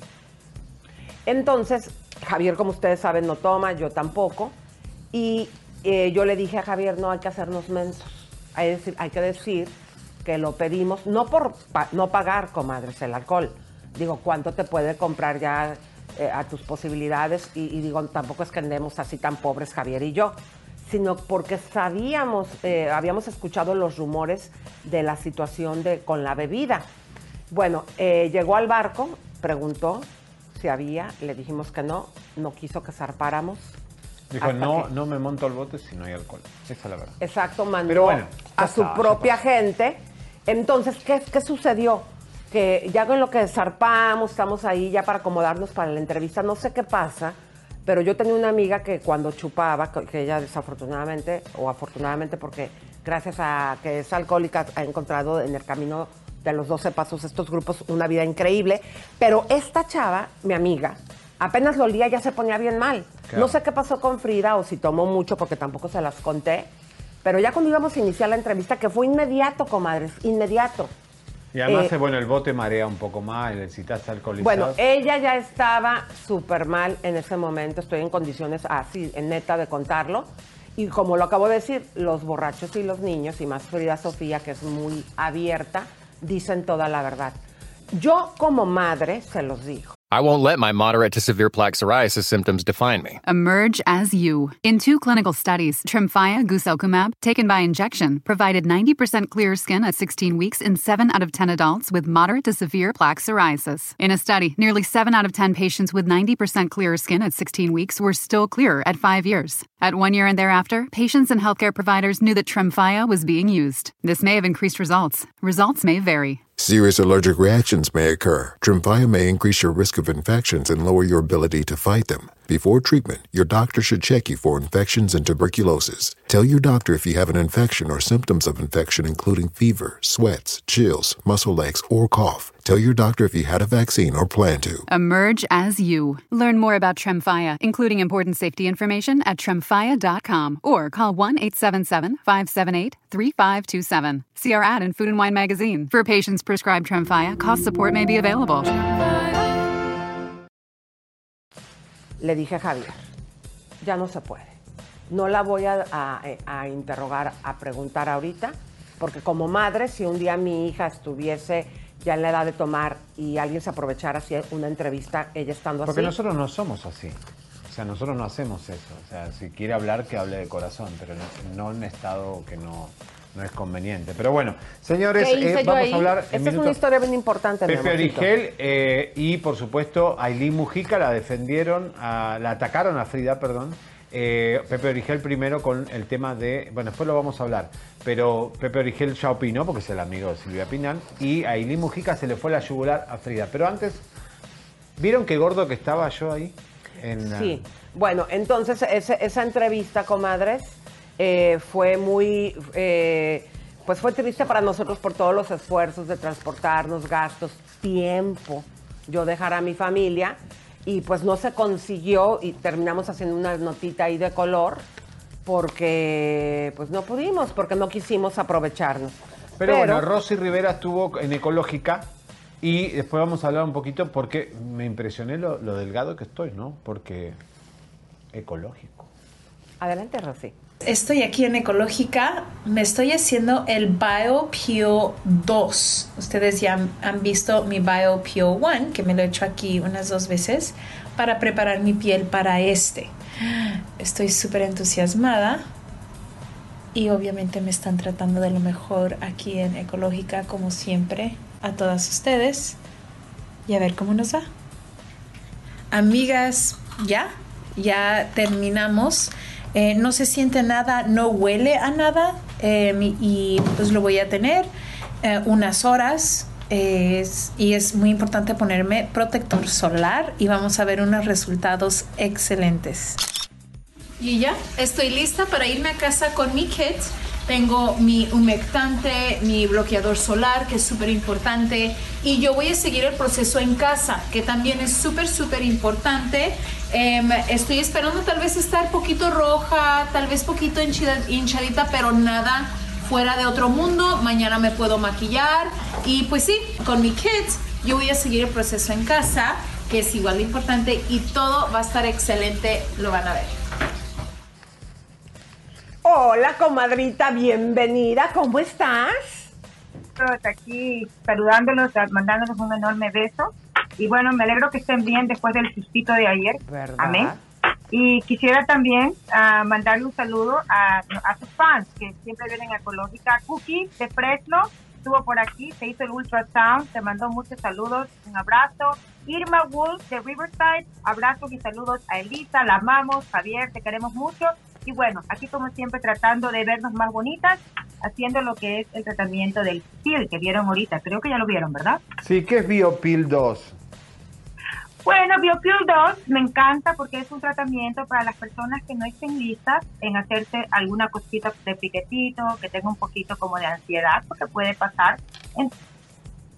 Entonces, Javier, como ustedes saben, no toma, yo tampoco. Y eh, yo le dije a Javier, no hay que hacernos mensos. Hay, decir- que decir que lo pedimos, no por no pagar, comadres, el alcohol. Digo, ¿cuánto te puede comprar ya eh, a tus posibilidades? Y, digo, tampoco es que andemos así tan pobres, Javier y yo, sino porque sabíamos, eh, habíamos escuchado los rumores de la situación de, con la bebida. Bueno, llegó al barco, preguntó si había, le dijimos que no, no quiso que zarpáramos. Dijo, no, que- no me monto al bote si no hay alcohol. Esa es la verdad. Exacto, mandó Pero bueno, a su está, propia gente. Entonces, ¿qué, qué sucedió? Que ya con lo que zarpamos, estamos ahí ya para acomodarnos para la entrevista, no sé qué pasa, pero yo tenía una amiga que cuando chupaba, que ella desafortunadamente, o afortunadamente porque gracias a que es alcohólica, ha encontrado en el camino de los 12 pasos estos grupos una vida increíble, pero esta chava, mi amiga, apenas lo olía ya se ponía bien mal. Claro. No sé qué pasó con Frida o si tomó mucho porque tampoco se las conté, pero ya cuando íbamos a iniciar la entrevista, que fue inmediato, comadres, inmediato. Y además, Eh, eh, bueno, el bote marea un poco más, necesitas alcoholizado. Bueno, ella ya estaba súper mal en ese momento, estoy en condiciones así, en neta de contarlo. Y como lo acabo de decir, los borrachos y los niños, y más Frida Sofía, que es muy abierta, dicen toda la verdad. Yo como madre se los digo. I won't let my moderate to severe plaque psoriasis symptoms define me. Emerge as you. In two clinical studies, Tremfya guselkumab, taken by injection, provided 90% clear skin at 16 weeks in 7 out of 10 adults with moderate to severe plaque psoriasis. In a study, nearly 7 out of 10 patients with 90% clear skin at 16 weeks were still clear at 5 years. At 1 year and thereafter, patients and healthcare providers knew that Tremfya was being used. This may have increased results. Results may vary. Serious allergic reactions may occur. Tremfya may increase your risk of infections and lower your ability to fight them. Before treatment, your doctor should check you for infections and tuberculosis. Tell your doctor if you have an infection or symptoms of infection, including fever, sweats, chills, muscle aches, or cough. Tell your doctor if you had a vaccine or plan to. Emerge as you. Learn more about Tremfya, including important safety information at tremfya.com or call 1 877 578 3527. See our ad in Food and Wine magazine. For patients prescribed Tremfya, cost support may be available. Le dije a Javier, ya no se puede. No la voy a, a- a interrogar, a preguntar ahorita, porque como madre, si un día mi hija estuviese ya en la edad de tomar y alguien se aprovechara así una entrevista, ella estando Porque así. nosotros no somos así. O sea, nosotros no hacemos eso. O sea, si quiere hablar, que hable de corazón, pero no, en estado que no, no es conveniente. Pero bueno, señores, ¿Qué hice eh, vamos ahí? a hablar. Esta es una historia bien importante. Pepe. Origel eh, y por supuesto Aileen Mujica la defendieron, a- la atacaron a Frida, perdón. Eh, Pepe Origel primero con el tema de, bueno, después lo vamos a hablar, pero Pepe Origel ya opinó porque es el amigo de Silvia Pinal y a Aileen Mujica se le fue la yugular a Frida. Pero antes, ¿vieron qué gordo que estaba yo ahí? Sí. Bueno, entonces ese- esa entrevista, comadres, eh, fue muy, eh, pues fue triste para nosotros por todos los esfuerzos de transportarnos, gastos, tiempo, yo dejar a mi familia y pues no se consiguió y terminamos haciendo una notita ahí de color porque pues no pudimos, porque no quisimos aprovecharnos. Pero, bueno, Rosy Rivera estuvo en Ecológica y después vamos a hablar un poquito porque me impresioné lo, lo delgado que estoy, ¿no? Porque ecológico. Adelante, Rosy. Estoy aquí en Ecológica, me estoy haciendo el BioPure 2. Ustedes ya han- visto mi BioPure 1, que me lo he hecho aquí unas dos veces, para preparar mi piel para este. Estoy súper entusiasmada y obviamente me están tratando de lo mejor aquí en Ecológica, como siempre, a todas ustedes. Y a ver cómo nos va. Amigas, ya, ya terminamos. Eh, no se siente nada, no huele a nada eh, y pues lo voy a tener eh, unas horas. Y es muy importante ponerme protector solar y vamos a ver unos resultados excelentes. Y ya, estoy lista para irme a casa con mi kit. Tengo mi humectante, mi bloqueador solar, que es súper importante. Y yo voy a seguir el proceso en casa, que también es súper, súper importante. Em, estoy esperando tal vez estar poquito roja, tal vez poquito hinchida- hinchadita, pero nada fuera de otro mundo. Mañana me puedo maquillar. Y pues sí, con mi kit yo voy a seguir el proceso en casa, que es igual de importante. Y todo va a estar excelente, lo van a ver. Hola, comadrita, bienvenida. ¿Cómo estás? Aquí saludándolos, mandándolos un enorme beso. Y bueno, me alegro que estén bien después del sustito de ayer. ¿Verdad? Amén. Y quisiera también ah, mandarle un saludo a, a sus fans que siempre vienen a Ecológica. Cookie de Fresno estuvo por aquí, se hizo el ultrasound, te mandó muchos saludos, un abrazo. Irma Wolf de Riverside, abrazos y saludos a Elisa, la amamos, Javier, te queremos mucho. Y bueno, aquí como siempre tratando de vernos más bonitas, haciendo lo que es el tratamiento del PIL que vieron ahorita. Creo que ya lo vieron, ¿verdad? Sí, ¿qué es Biopil 2? Bueno, BioPure 2 me encanta porque es un tratamiento para las personas que no estén listas en hacerse alguna cosita de piquetito, que tenga un poquito como de ansiedad, porque puede pasar. Es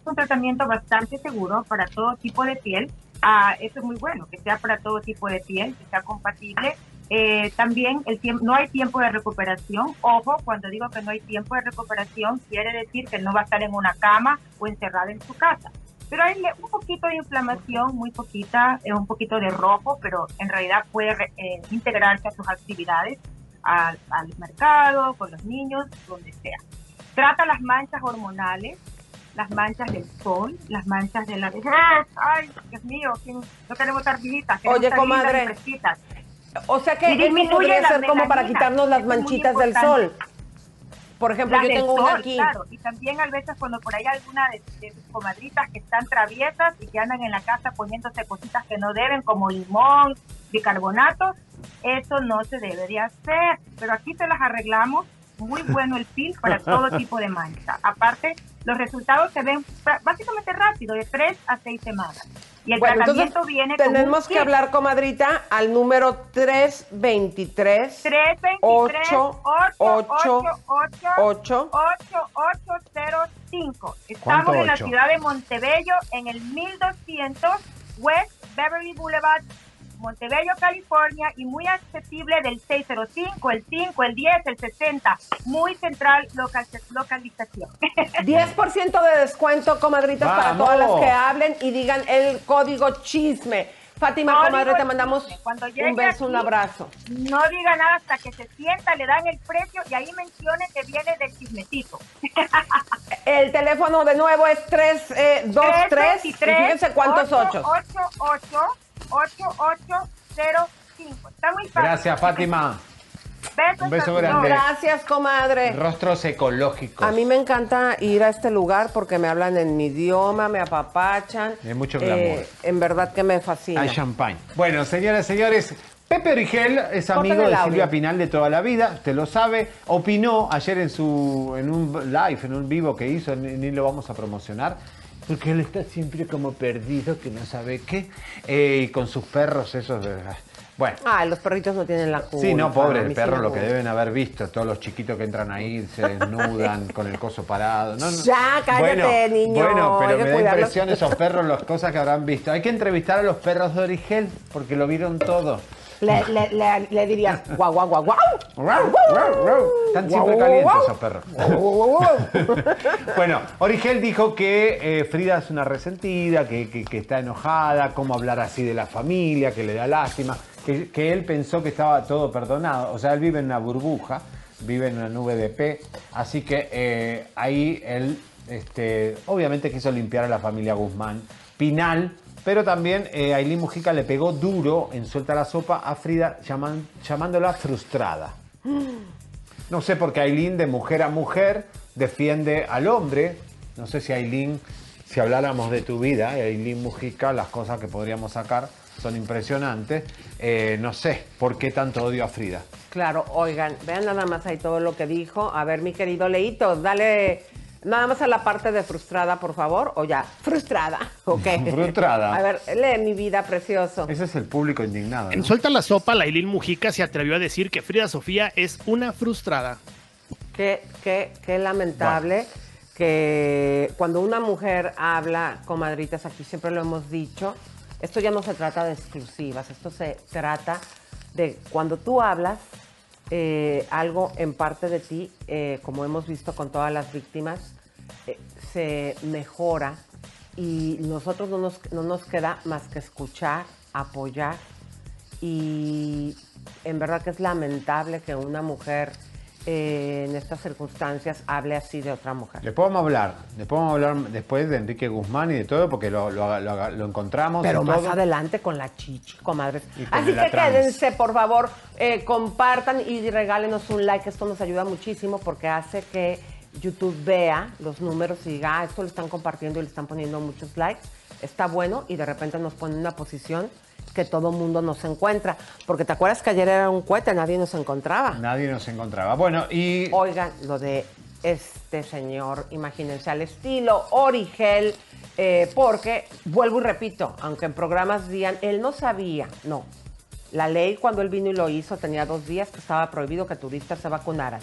un tratamiento bastante seguro para todo tipo de piel. Ah, eso es muy bueno, que sea para todo tipo de piel, que sea compatible. Eh, también el tiempo, no hay tiempo de recuperación. Ojo, cuando digo que no hay tiempo de recuperación, quiere decir que no va a estar en una cama o encerrada en su casa pero hay un poquito de inflamación, muy poquita, eh, un poquito de rojo, pero en realidad puede eh, integrarse a sus actividades, al, al mercado, con los niños, donde sea. Trata las manchas hormonales, las manchas del sol, las manchas de la vejez. Ay, Dios mío, ¿quién- no queremos Oye, estar lindas y comadre. O sea que Y disminuye podría ser como para quitarnos las manchitas del sol. Por ejemplo, La yo del tengo una sol, aquí. Claro, y también a veces cuando por ahí alguna de, de sus comadritas que están traviesas y que andan en la casa poniéndose cositas que no deben, como limón, bicarbonato, eso no se debería hacer. Pero aquí te las arreglamos. Muy (laughs) bueno el pil para todo tipo de mancha. Aparte, los resultados se ven básicamente rápido, de 3 a 6 semanas. Y el Bueno, entonces tratamiento viene con un tenemos que hablar, comadrita, al número 323 323 8 8 8 8805. Estamos ¿Cuánto en la ciudad de Montebello, en el 1200 West Beverly Boulevard, Montebello, California, y muy accesible del 605, el 5, el 10, el 60. Muy central local, localización. (laughs) 10% de descuento, comadritas, para todas las que hablen y digan el código chisme. Fátima, Código comadre, te mandamos Cuando un beso, un abrazo. No diga nada hasta que se sienta, le dan el precio y ahí mencione que viene del chismecito. (laughs) El teléfono de nuevo es 323 y fíjense cuántos ochos. 8888 5. Está muy fácil. Gracias, Fátima. Besos Un beso a grande. Gracias, comadre. Rostros ecológicos. A mí me encanta ir a este lugar porque me hablan en mi idioma, me apapachan. Hay mucho glamour. en verdad que me fascina. Hay champagne. Bueno, señoras y señores, Pepe Origel es amigo de. Silvia Pinal de toda la vida, te lo sabe. Opinó ayer en su en un live, en un vivo que hizo, ni, ni lo vamos a promocionar. Porque él está siempre como perdido, que no sabe qué. Eh, y con sus perros, esos de. Bueno. Ah, los perritos no tienen la culpa. Sí, no, pobre el perro, lo que deben haber visto, todos los chiquitos que entran ahí se desnudan (laughs) con el coso parado. No, no. Ya, cállate, bueno, niño, Bueno, pero me da impresión esos perros, las cosas que habrán visto. Hay que entrevistar a los perros de Origel, porque lo vieron todo. Le, le, le, le dirías, guau, guau, guau, guau. Están siempre calientes esos perros. Bueno, Origel dijo que eh, Frida es una resentida, que, que- que está enojada, cómo hablar así de la familia, que le da lástima, que, que él pensó que estaba todo perdonado. O sea, él vive en una burbuja, vive en una nube de P, así que eh, ahí él, este, obviamente quiso limpiar a la familia Guzmán. Pinal, pero también eh, Ailín Mujica le pegó duro en Suelta la Sopa a Frida llamándola frustrada. No sé por qué Aileen de mujer a mujer defiende al hombre. No sé si Aileen, si habláramos de tu vida, Aileen Mujica, las cosas que podríamos sacar son impresionantes. Eh, no sé por qué tanto odio a Frida. Claro, oigan, vean nada más ahí todo lo que dijo. A ver, mi querido Leito, dale nada más a la parte de frustrada, por favor. O ya, frustrada, (laughs) ok. Frustrada. A ver, lee mi vida, precioso. Ese es el público indignado. En. Suelta la Sopa, Lailín Mujica se atrevió a decir que Frida Sofía es una frustrada. Qué, qué, qué lamentable que cuando una mujer habla, comadritas, aquí siempre lo hemos dicho, esto ya no se trata de exclusivas, esto se trata de cuando tú hablas eh, algo en parte de ti, eh, como hemos visto con todas las víctimas, eh, se mejora y nosotros no nos, no nos queda más que escuchar, apoyar y en verdad que es lamentable que una mujer eh, en estas circunstancias hable así de otra mujer. Después vamos a hablar, después vamos a hablar después de Enrique Guzmán y de todo, porque lo, lo- lo- lo encontramos. Pero más todo. adelante con la chichi, comadres. Así que trans. quédense, por favor, eh, compartan y regálenos un like. Esto nos ayuda muchísimo porque hace que YouTube vea los números y diga, ah, esto lo están compartiendo y le están poniendo muchos likes. Está bueno y de repente nos pone en una posición que todo mundo nos encuentra. Porque te acuerdas que ayer era un cohete, nadie nos encontraba. Nadie nos encontraba. Bueno, y Oigan, lo de este señor, imagínense, al estilo Origel, eh, porque, vuelvo y repito, aunque en programas digan, él no sabía, no. La ley cuando él vino y lo hizo tenía dos días que estaba prohibido que turistas se vacunaran.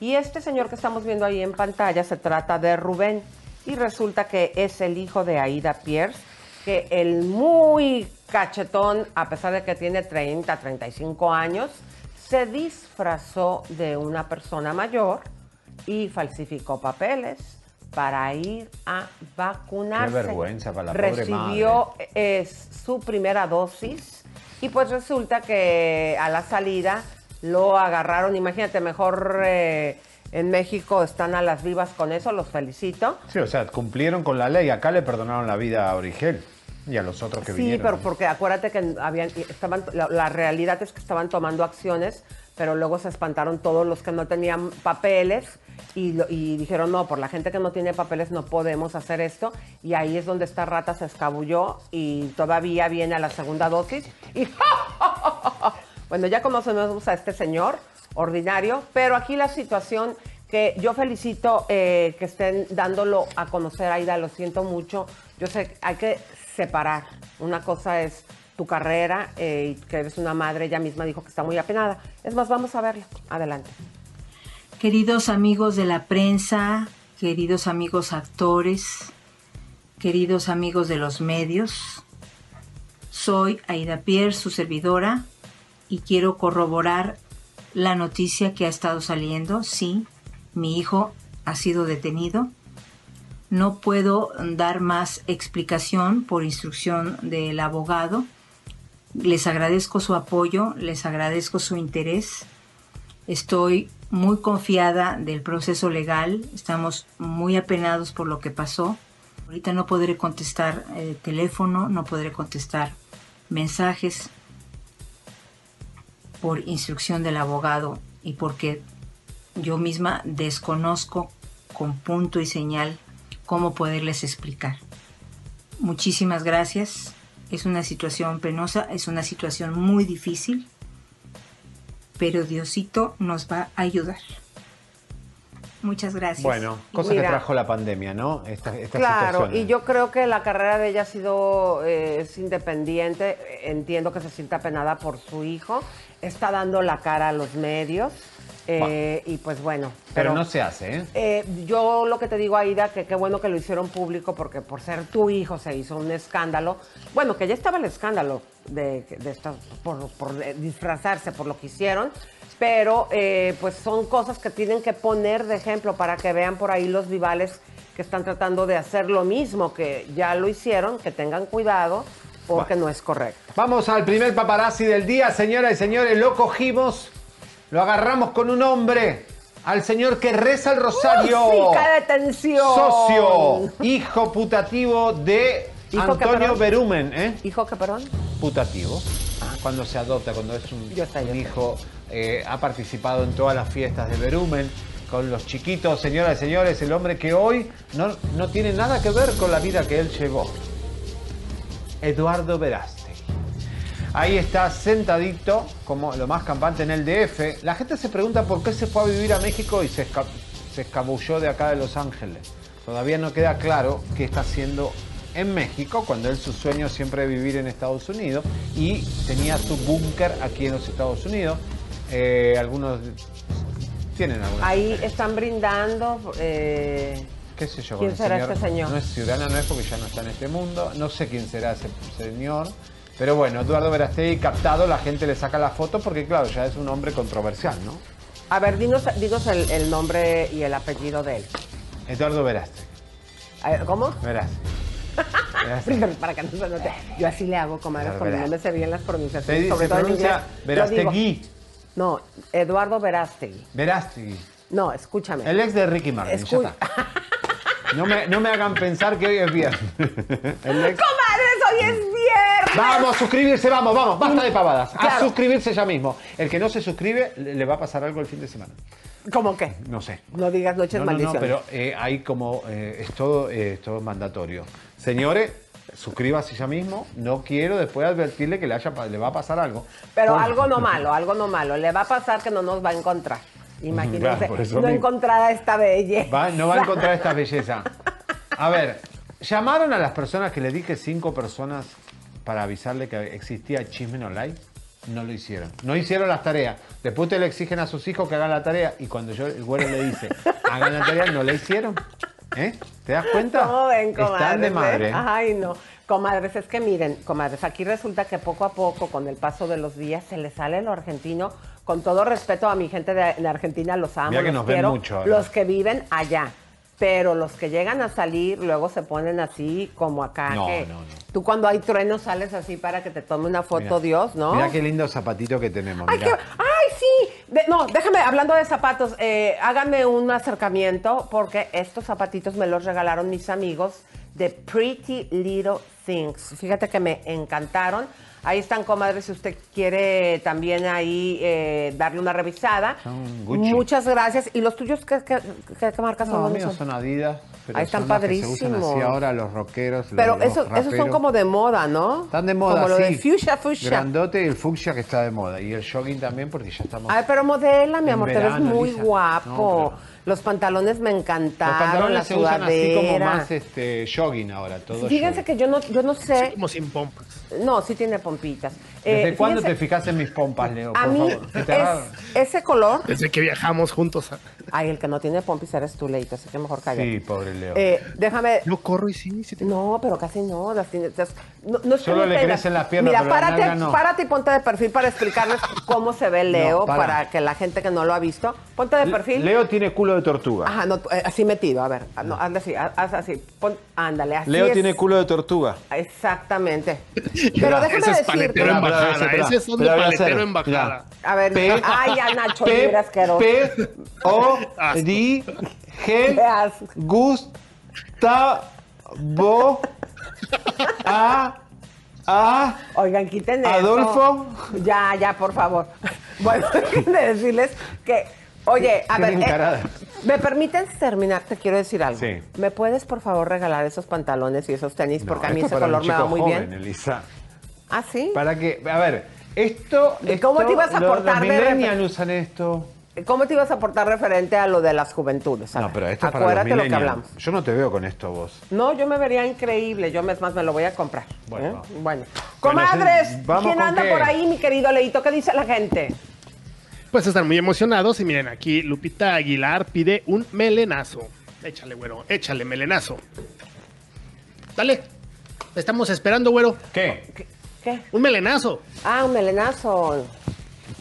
Y este señor que estamos viendo ahí en pantalla se trata de Rubén y resulta que es el hijo de Aida Pierce, que el muy cachetón, a pesar de que tiene 30, 35 años, se disfrazó de una persona mayor y falsificó papeles para ir a vacunarse. Qué vergüenza para la pobre Recibió eh, su primera dosis y pues resulta que a la salida lo agarraron. Imagínate, mejor eh, en México están a las vivas con eso, los felicito. Sí, o sea, cumplieron con la ley. Acá le perdonaron la vida a Origel y a los otros que Sí, vinieron. pero porque acuérdate que habían, estaban, la, la realidad es que estaban tomando acciones, pero luego se espantaron todos los que no tenían papeles y, lo- y dijeron, no, por la gente que no tiene papeles no podemos hacer esto. Y ahí es donde esta rata se escabulló y todavía viene a la segunda dosis. Y (laughs) bueno, ya conocemos a este señor ordinario, pero aquí la situación que yo felicito eh, que estén dándolo a conocer, Aida, lo siento mucho. Yo sé hay que separar. Una cosa es tu carrera eh, y que eres una madre, ella misma dijo que está muy apenada. Es más, vamos a verla. Adelante. Queridos amigos de la prensa, queridos amigos actores, queridos amigos de los medios, soy Aida Pierre, su servidora, y quiero corroborar la noticia que ha estado saliendo. Sí, mi hijo ha sido detenido. No puedo dar más explicación por instrucción del abogado. Les agradezco su apoyo, les agradezco su interés. Estoy muy confiada del proceso legal, estamos muy apenados por lo que pasó. Ahorita no podré contestar eh, teléfono, no podré contestar mensajes. por instrucción del abogado y porque yo misma desconozco con punto y señal cómo poderles explicar. Muchísimas gracias. Es una situación penosa, es una situación muy difícil, pero Diosito nos va a ayudar. Muchas gracias. Bueno, cosa que trajo la pandemia, ¿no? Esta, esta Claro, situación. y yo creo que la carrera de ella ha sido eh, es independiente. Entiendo que se sienta penada por su hijo. Está dando la cara a los medios. Eh, y pues bueno. Pero no se hace, ¿eh? Eh, yo lo que te digo, Aida, que qué bueno que lo hicieron público porque por ser tu hijo se hizo un escándalo. Bueno, que ya estaba el escándalo de, de esta- por, por, eh, disfrazarse por lo que hicieron, pero eh, pues son cosas que tienen que poner de ejemplo para que vean por ahí los rivales que están tratando de hacer lo mismo, que ya lo hicieron, que tengan cuidado porque no es correcto. Vamos al primer paparazzi del día, señoras y señores. Lo cogimos, lo agarramos con un hombre, al señor que reza el rosario. ¡Música de tensión! Socio, hijo putativo de ¿Hijo Antonio? Berumen, ¿eh? ¿Hijo que perdón? Putativo. Cuando se adopta, cuando es un, Yo sé, yo un sé. hijo, eh, ha participado en todas las fiestas de Berumen, con los chiquitos, señoras y señores, el hombre que hoy no, no tiene nada que ver con la vida que él llevó. Eduardo Veraste. Ahí está sentadito, como lo más campante en el DF. La gente se pregunta por qué se fue a vivir a México y se, esca- se escabulló de acá de Los Ángeles. Todavía no queda claro qué está haciendo en México, cuando él su sueño siempre vivir en Estados Unidos y tenía su búnker aquí en los Estados Unidos. Eh, algunos tienen alguna. Ahí están brindando. eh, ¿Qué sé yo? ¿Quién será este señor? No es ciudadana, no es porque ya no está en este mundo. No sé quién será ese señor. Pero bueno, Eduardo Verastegui captado, la gente le saca la foto porque, claro, ya es un hombre controversial, ¿no? A ver, dinos, dinos el, el nombre y el apellido de él. Eduardo Verastegui. ¿Cómo? Verastegui. (laughs) Para que no se note. Yo así le hago, comadre, cuando no me sé bien las Se, pronunciaciones. di- sobre se todo pronuncia Verastegui. No, Eduardo Verástegui. Verástegui. No, escúchame. El ex de Ricky Martin, ya Escu- está. (laughs) No me, no me hagan pensar que hoy es viernes. (laughs) ¡Comadres, hoy es viernes! Vamos, a suscribirse, vamos, vamos, basta de pavadas. A Claro. suscribirse ya mismo. El que no se suscribe, le le va a pasar algo el fin de semana. ¿Cómo qué? No sé. No digas noches No, no, no, maldiciones. pero eh, hay como, eh, es, todo, eh, es todo mandatorio. Señores, suscríbase ya mismo. No quiero después advertirle que le, haya, pa- le va a pasar algo. Pero Por- algo no (laughs) malo, algo no malo. Le va a pasar que no nos va a encontrar. Imagínense, Claro, no mismo. encontrar a esta belleza. Va- no va a encontrar (laughs) esta belleza. A ver, llamaron a las personas que le dije cinco personas para avisarle que existía Chismen Online. No lo hicieron. No hicieron las tareas. Después te le exigen a sus hijos que hagan la tarea y cuando yo el güero le dice, (laughs) hagan la tarea, no la hicieron. ¿Eh? ¿Te das cuenta? ¿Cómo ven, comadres? Están de eh? madre. Ay, no. Comadres, es que miren, comadres, aquí resulta que poco a poco, con el paso de los días, se le sale lo argentino. Con todo respeto a mi gente de, de Argentina, los amo, Mira que los nos ven quiero, mucho ahora. los que viven allá. Pero los que llegan a salir, luego se ponen así como acá. No, que no, no. Tú cuando hay truenos sales así para que te tome una foto, Mira. Dios, ¿no? Mira qué lindo zapatito que tenemos. Ay, qué- ay, sí. De- no, déjame, hablando de zapatos, eh, háganme un acercamiento porque estos zapatitos me los regalaron mis amigos de Pretty Little Things. Fíjate que me encantaron. Ahí están, comadre, si usted quiere también ahí eh, darle una revisada. Son Gucci. Muchas gracias. ¿Y los tuyos qué, qué, marcas No, son? los ¿Dónde míos son? son Adidas. Pero Ahí están son las que se usan así padrísimos. ahora los rockeros. Pero los, los esos, esos son como de moda, ¿no? Están de moda, Como lo de sí. fuchsia, fuchsia. Grandote y el fucsia que está de moda. Y el jogging también porque ya estamos... Ay, pero modela, mi amor, te ves verano, muy Lisa. guapo. No, Los pantalones me Los encantaron, pantalones la se usan así como más este, jogging ahora, todo Fíjense que yo no, yo no sé. Como sin pompas. No, sí tiene pompitas. ¿Desde Eh, cuándo fíjense, te fijas en mis pompas, Leo? A Por mí, favor. ¿Se te es- ese color. Desde que viajamos juntos. a- Ay, el que no tiene pompis eres tú, Leito, así que mejor cállate. Sí, pobre Leo. Eh, déjame. Yo corro y sí, sí. No, pero casi no. Las tiene- las- no, no Solo no le crecen las piernas, Mira, pero párate, no. párate y ponte de perfil para explicarles (laughs) cómo se ve Leo, para. para. que la gente que no lo ha visto. Ponte de perfil. Leo tiene culo de tortuga. Ajá, no, eh, así metido, a ver, ah, no, hazle así, haz así, pon, ándale, así Leo es. tiene culo de tortuga. Exactamente. (laughs) Pero déjame decirte, paletero en Espera, espera, bajada. espera, Ese es un espera, voy a paletero hacer. en bajada. a ver, P- ay, ya Nacho, P- libre asqueroso. P O (laughs) D G. (laughs) Gustavo A A Oigan, quiten eso. Adolfo. Ya, ya, por favor. (laughs) Bueno, déjenme decirles que, oye, a ver, eh. ¿me permiten terminar? Te quiero decir algo. Sí. ¿Me puedes, por favor, regalar esos pantalones y esos tenis? Porque a mí ese color me va muy joven, bien. Elisa. ¿Ah, sí? Para que, a ver, esto. ¿Cómo esto, te ibas a los- portar Los de usan esto. ¿Cómo te ibas a portar referente a lo de las juventudes? A No, ver, pero esto es para Acuérdate los lo que hablamos. Yo no te veo con esto vos. No, yo me vería increíble. Yo, es más, me lo voy a comprar. Bueno. ¿eh? Bueno. Comadres, sí, ¿vamos ¿quién anda qué? por ahí, mi querido Leito? ¿Qué dice la gente? Pues están muy emocionados y miren, aquí Lupita Aguilar pide un melenazo. Échale, güero, échale, melenazo. Dale. Te estamos esperando, güero. ¿Qué? ¿Qué? Un melenazo. Ah, un melenazo.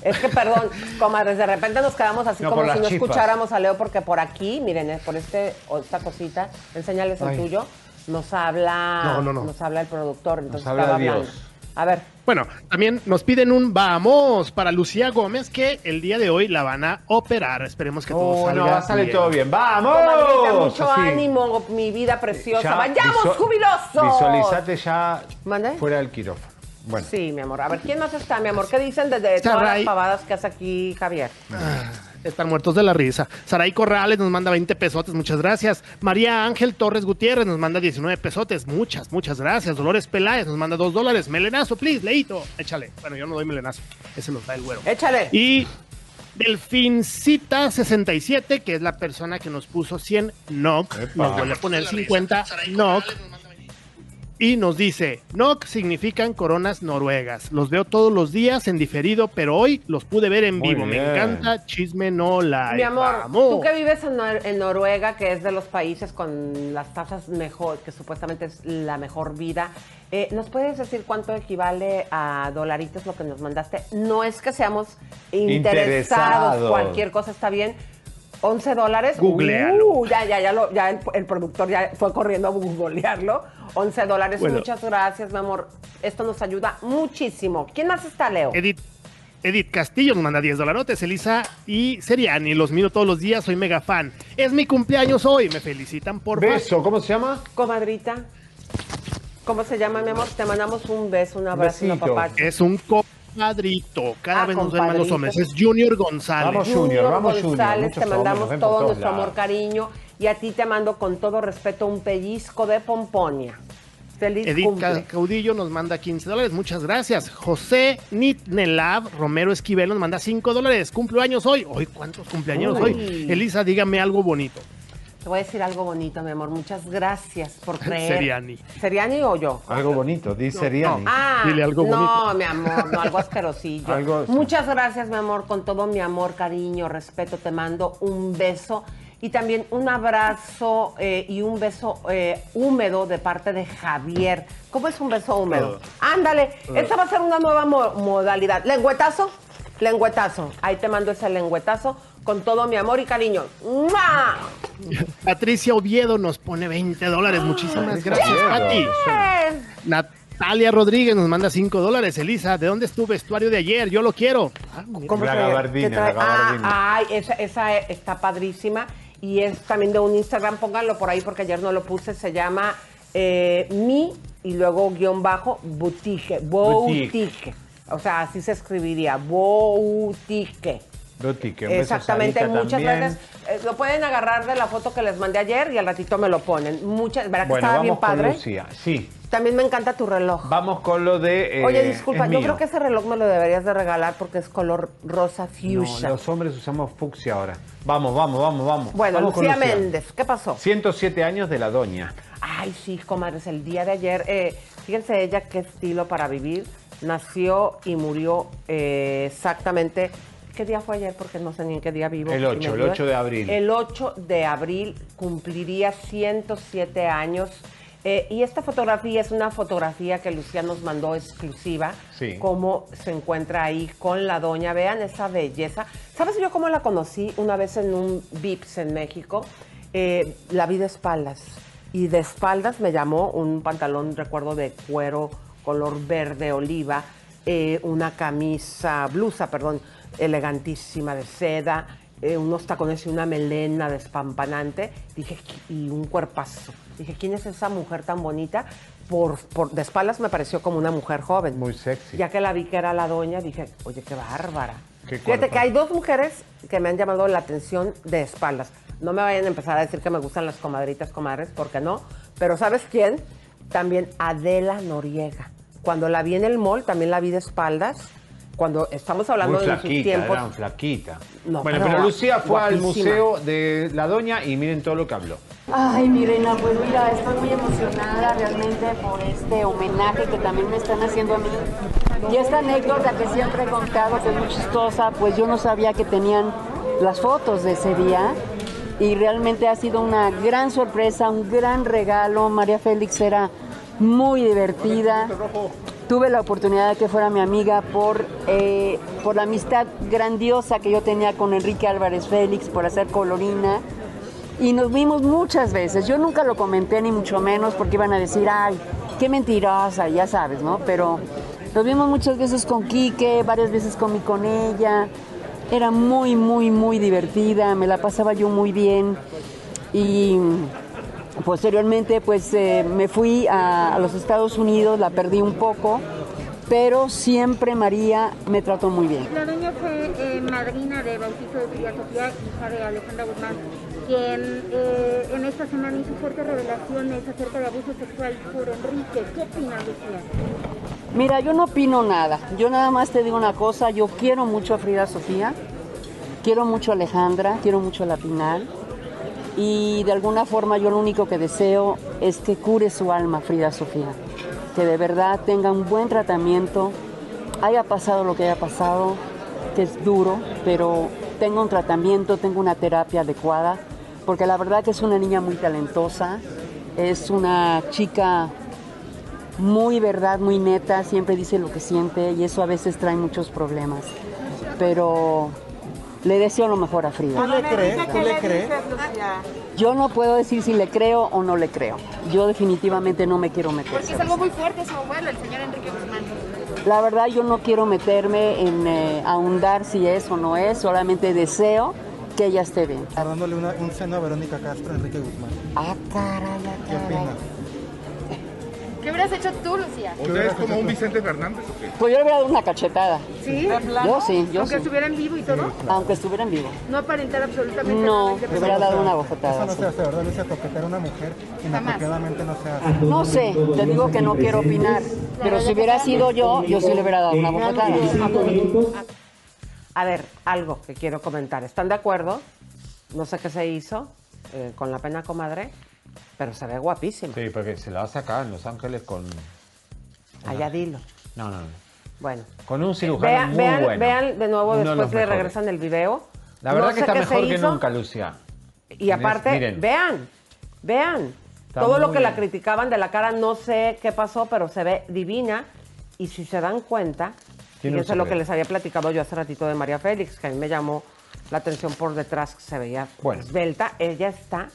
Es que, perdón, (laughs) comadres, de repente nos quedamos así No, como si no chispas. escucháramos a Leo, porque por aquí, miren, eh, por este, o esta cosita, enséñales el Ay. tuyo, nos habla, No, no, no. nos habla el productor, entonces habla estaba Dios. hablando. A ver, Bueno, también nos piden un vamos para Lucía Gómez que el día de hoy la van a operar. Esperemos que todo Oh, salga no, va a salir todo bien. ¡Vamos! comadrita, mucho Así. ánimo, mi vida preciosa. Ya ¡Vayamos, visu- jubilosos! Visualizate ya ¿Mande? fuera del quirófano. Bueno. Sí, mi amor. A ver, ¿quién más está, mi amor? ¿Qué dicen desde todas las pavadas que hace aquí Javier? Están muertos de la risa. Saray Corrales nos manda 20 pesotes, muchas gracias. María Ángel Torres Gutiérrez nos manda 19 pesotes, muchas, muchas gracias. Dolores Peláez nos manda 2 dólares. Melenazo, please, leito. Échale. Bueno, yo no doy melenazo. Ese nos da el güero. Échale. Y Delfincita67, que es la persona que nos puso 100 NOC, nos vuelve a poner 50 NOC. Y nos dice, NOC significan coronas noruegas. Los veo todos los días en diferido, pero hoy los pude ver en Muy vivo. Me encanta Chisme No Like. Mi amor, Vamos. tú que vives en, Nor- en Noruega, que es de los países con las tasas mejor, que supuestamente es la mejor vida, eh, ¿nos puedes decir cuánto equivale a dolaritos lo que nos mandaste? No es que seamos interesados, Interesados. cualquier cosa está bien. 11 dólares. Googlealo. Uh, ya, ya, ya, lo- ya el, el productor ya fue corriendo a googlearlo. 11 dólares. Bueno. Muchas gracias, mi amor. Esto nos ayuda muchísimo. ¿Quién más está, Leo? Edith, Edith Castillo nos manda 10 dolarotes. Elisa y Seriani, los miro todos los días, soy mega fan. Es mi cumpleaños hoy, me felicitan por Beso, ¿cómo se llama? Comadrita. ¿Cómo se llama, mi amor? Te mandamos un beso, un abrazo, un apapacho. Es un compadrito. Cada Ah, vez nos ven compadrito. hombres. Es Junior González. Vamos, Junior, vamos, Junior. González, Muchos te mandamos hombres, todo nuestro amor, cariño. Y a ti te mando con todo respeto un pellizco de pomponia. Feliz Edith cumple. Caudillo nos manda 15 dólares, muchas gracias. José Nitnelav Romero Esquivel nos manda 5 dólares. Cumpleaños hoy. Hoy, ¿cuántos cumpleaños Uy. hoy? Elisa, dígame algo bonito. Te voy a decir algo bonito, mi amor. Muchas gracias por (laughs) creer. Seriani. ¿Seriani o yo? Algo bonito, dice Seriani. Ah, Dile algo no, bonito. mi amor, no, algo asquerosillo. (laughs) Algo- Muchas gracias, mi amor, con todo mi amor, cariño, respeto, te mando un beso y también un abrazo eh, y un beso eh, húmedo de parte de Javier. ¿Cómo es un beso húmedo? Ándale, Uh. esta va a ser una nueva mo- modalidad. ¿Lengüetazo? Lengüetazo. Ahí te mando ese lengüetazo con todo mi amor y cariño. ¡Mua! Patricia Oviedo nos pone 20 dólares. Muchísimas gracias. Pati. Natalia Rodríguez nos manda 5 dólares. Elisa, ¿de dónde es tu vestuario de ayer? Yo lo quiero. Ah. ¿Cómo La gabardina, la. Ah, ay, esa, esa está padrísima. Y es también de un Instagram, pónganlo por ahí porque ayer no lo puse. Se llama eh, mi y luego guion bajo boutique. Boutique. O sea, así se escribiría. Boutique. Boutique, un Exactamente, muchas también. gracias. Eh, lo pueden agarrar de la foto que les mandé ayer y al ratito me lo ponen. Muchas, ¿verdad que Bueno, estaba bien con padre? Lucía. Sí, También me encanta tu reloj. vamos con lo de. eh, Oye, disculpa, yo mío. creo que ese reloj me lo deberías de regalar porque es color rosa No, fuchsia. los hombres usamos fucsia ahora. Vamos, vamos, vamos, vamos. Bueno, Vamos con Lucía Méndez, ¿qué pasó? 107 años de la doña. Ay, sí, comadres, el día de ayer, eh, fíjense ella qué estilo para vivir. Nació y murió eh, exactamente. ¿Qué día fue ayer? Porque no sé ni en qué día vivo. El y 8, me el ayudas. 8 de abril. El 8 de abril cumpliría 107 años. Eh, y esta fotografía es una fotografía que Lucía nos mandó exclusiva. Sí. Cómo se encuentra ahí con la doña. Vean esa belleza. ¿Sabes yo cómo la conocí una vez en un VIPS en México? Eh, la vi de espaldas. Y de espaldas me llamó un pantalón, recuerdo, de cuero color verde oliva, eh, una camisa, blusa, perdón, elegantísima de seda. eh, unos tacones y una melena despampanante. Dije, y un cuerpazo. Dije, ¿quién es esa mujer tan bonita? Por, por, de espaldas me pareció como una mujer joven. Muy sexy. Ya que la vi que era la doña, dije, oye, qué bárbara. Qué Fíjate cuerpo. que hay dos mujeres que me han llamado la atención de espaldas. No me vayan a empezar a decir que me gustan las comadritas, comadres, porque no. Pero ¿sabes quién? También Adela Noriega. Cuando la vi en el mall, también la vi de espaldas. Cuando estamos hablando Muy de sus flaquita, tiempos. eran flaquita. No, bueno, pero pero, Lucía fue al museo de la doña y miren todo lo que habló. Ay, mi reina, pues mira, estoy muy emocionada realmente por este homenaje que también me están haciendo a mí. Y esta anécdota que siempre he contado, que es muy chistosa, pues yo no sabía que tenían las fotos de ese día. Y realmente ha sido una gran sorpresa, un gran regalo. María Félix era muy divertida. Tuve la oportunidad de que fuera mi amiga por, eh, por la amistad grandiosa que yo tenía con Enrique Álvarez Félix, por hacer colorina. Y nos vimos muchas veces. Yo nunca lo comenté, ni mucho menos, porque iban a decir, ay, qué mentirosa, ya sabes, ¿no? Pero nos vimos muchas veces con Quique, varias veces comí con ella. Era muy, muy, muy divertida, me la pasaba yo muy bien. Y posteriormente, pues eh, me fui a, a los Estados Unidos, la perdí un poco, pero siempre María me trató muy bien. La doña fue eh, madrina de bautizo de Frida Sofía, hija de Alejandra Guzmán, quien eh, en esta semana hizo fuertes revelaciones acerca de abuso sexual por Enrique. ¿Qué opina Lucía? Mira, yo no opino nada. Yo nada más te digo una cosa. Yo quiero mucho a Frida Sofía. Quiero mucho a Alejandra. Quiero mucho a La Pinal. Y de alguna forma yo lo único que deseo es que cure su alma Frida Sofía. Que de verdad tenga un buen tratamiento. Haya pasado lo que haya pasado, que es duro, pero tenga un tratamiento, tenga una terapia adecuada. Porque la verdad que es una niña muy talentosa. Es una chica muy verdad, muy neta, siempre dice lo que siente y eso a veces trae muchos problemas. Pero le deseo lo mejor a Frida. ¿Tú le crees? ¿Tú le crees? Yo no puedo decir si le creo o no le creo. Yo definitivamente no me quiero meter. Porque es algo muy fuerte su abuelo, el señor Enrique Guzmán. La verdad yo no quiero meterme en eh, ahondar si es o no es, solamente deseo que ella esté bien. Dándole un seno a Verónica Castro, Enrique Guzmán. Ah, caray, ¿Qué opinas? ¿Qué hubieras hecho tú, Lucía? ¿Usted es como un Vicente Fernández o qué? Pues yo le hubiera dado una cachetada. ¿Sí? Yo sí, yo Aunque sí. estuviera en vivo y todo. Aunque estuviera en vivo. No aparentar absolutamente No, nada. le hubiera dado una bofetada. Eso no sí. se hace, ¿verdad, Lucia? Toquetear a una mujer inapropiadamente no se hace. No sé, te digo que no quiero opinar, pero si hubiera sido yo, yo sí le hubiera dado una bofetada. A ver, algo que quiero comentar. ¿Están de acuerdo? No sé qué se hizo eh, con la pena comadre, pero se ve guapísima. Sí, porque se la va a sacar en Los Ángeles con. Allá dilo. No, no, no. Bueno. Con un cirujano Vean, muy vean, bueno. vean de nuevo, Uno de después los le regresan el video. La verdad No que está mejor que hizo. nunca, Lucia. Y aparte, Miren. vean, vean. Está Todo lo que la bien. criticaban de la cara, no sé qué pasó, pero se ve divina. Y si se dan cuenta, Tiene un fíjense lo que les había platicado yo hace ratito de María Félix, que a mí me llamó la atención por detrás, que se veía Bueno. esbelta. Ella está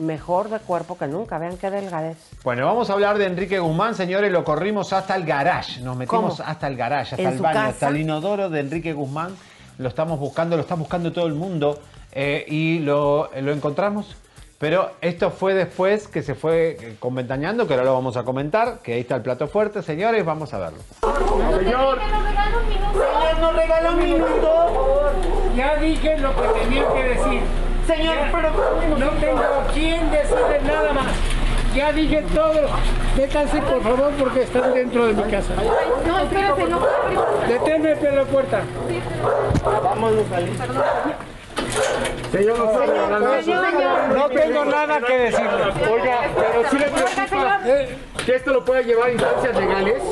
mejor de cuerpo que nunca. Vean qué delgadez. Bueno, vamos a hablar de Enrique Guzmán, señores. Lo corrimos hasta el garage. Nos metimos ¿Cómo? hasta el garage, hasta ¿En el baño, casa? hasta el inodoro de Enrique Guzmán. Lo estamos buscando, lo está buscando todo el mundo. eh, y lo, lo encontramos. Pero esto fue después que se fue eh, conventañando, que ahora lo vamos a comentar. Que ahí está el plato fuerte, señores. Vamos a verlo. Señor, señor, nos regala un minuto. Ya dije lo que tenía que decir. Señor, pero no tengo a quién decirle nada más. Ya dije todo. Métanse por favor porque están dentro de mi casa. No, espérate, no. Deténme en la puerta. Vámonos a salir. Señor, no, señor, no tengo nada que decirle. Oiga, pero sí le preocupa eh, que esto lo pueda llevar a instancias legales.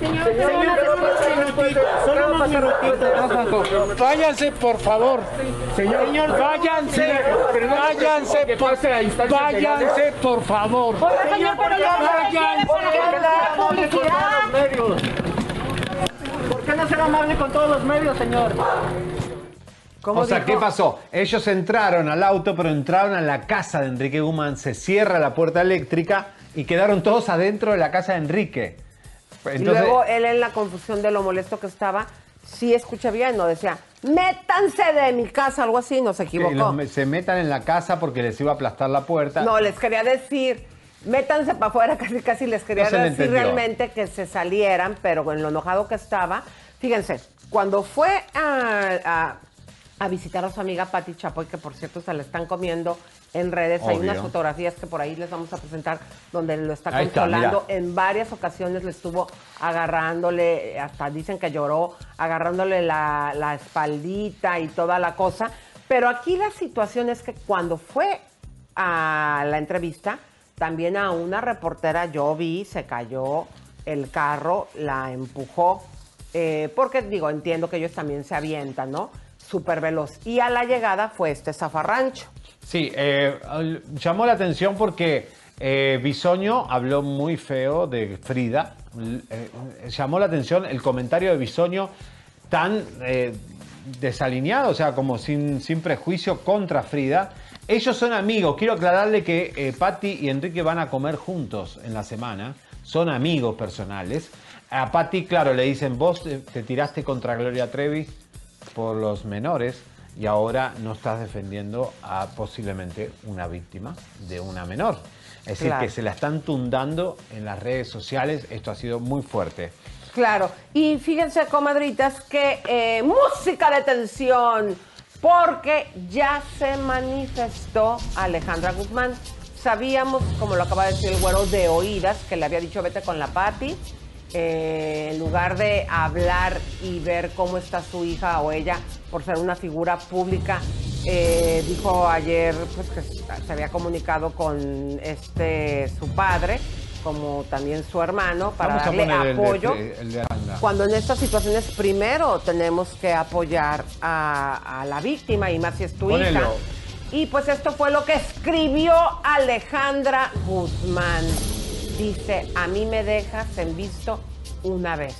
Señor, Señor, solo unos minutitos. Váyanse, por favor. Señor, váyanse. Váyanse, por, váyanse, por favor. Señor, Váyanse. ¿Por qué no ser amable con todos los medios, señor? O sea, ¿qué pasó? Ellos entraron al auto, pero entraron a la casa de Enrique Guzmán, se cierra la puerta eléctrica y quedaron todos adentro de la casa de Enrique. Y Entonces, luego él en la confusión de lo molesto que estaba, sí escuché bien, no decía, métanse de mi casa, algo así, no se equivocó. se metan en la casa porque les iba a aplastar la puerta. No, les quería decir, métanse para afuera, (laughs) casi casi les quería No decir realmente que se salieran, pero en lo enojado que estaba. Fíjense, cuando fue a, a- a visitar a su amiga Patti Chapoy, que por cierto se la están comiendo en redes, hay unas fotografías que por ahí les vamos a presentar donde lo está Ahí está, consolando. mira. en varias ocasiones le estuvo agarrándole, hasta dicen que lloró, agarrándole la, la espaldita y toda la cosa. Pero aquí la situación es que cuando fue a la entrevista, también a una reportera yo vi, se cayó el carro, la empujó, eh, porque digo, entiendo que ellos también se avientan, ¿no? Súper veloz. Y a la llegada fue este zafarrancho. Sí, eh, llamó la atención porque eh, Bisoño habló muy feo de Frida. Eh, llamó la atención el comentario de Bisoño tan eh, desalineado, o sea, como sin, sin prejuicio contra Frida. Ellos son amigos. Quiero aclararle que eh, Patti y Enrique van a comer juntos en la semana. Son amigos personales. A Patti, claro, le dicen, vos te tiraste contra Gloria Trevi por los menores y ahora no estás defendiendo a posiblemente una víctima de una menor. Es decir, Claro. que se la están tundando en las redes sociales. Esto ha sido muy fuerte. Claro, y fíjense, comadritas, que eh, música de tensión, porque ya se manifestó Alejandra Guzmán. Sabíamos, como lo acaba de decir el güero, de oídas, que le había dicho vete con la Patti. Eh, en lugar de hablar y ver cómo está su hija o ella por ser una figura pública, eh, dijo ayer pues, que se había comunicado con este su padre, como también su hermano, para Vamos darle poner el de- apoyo. el de Aranda. Cuando en estas situaciones primero tenemos que apoyar a, a la víctima y más si es tu hija. Y pues esto fue lo que escribió Alejandra Guzmán. Dice, a mí me dejas en visto una vez.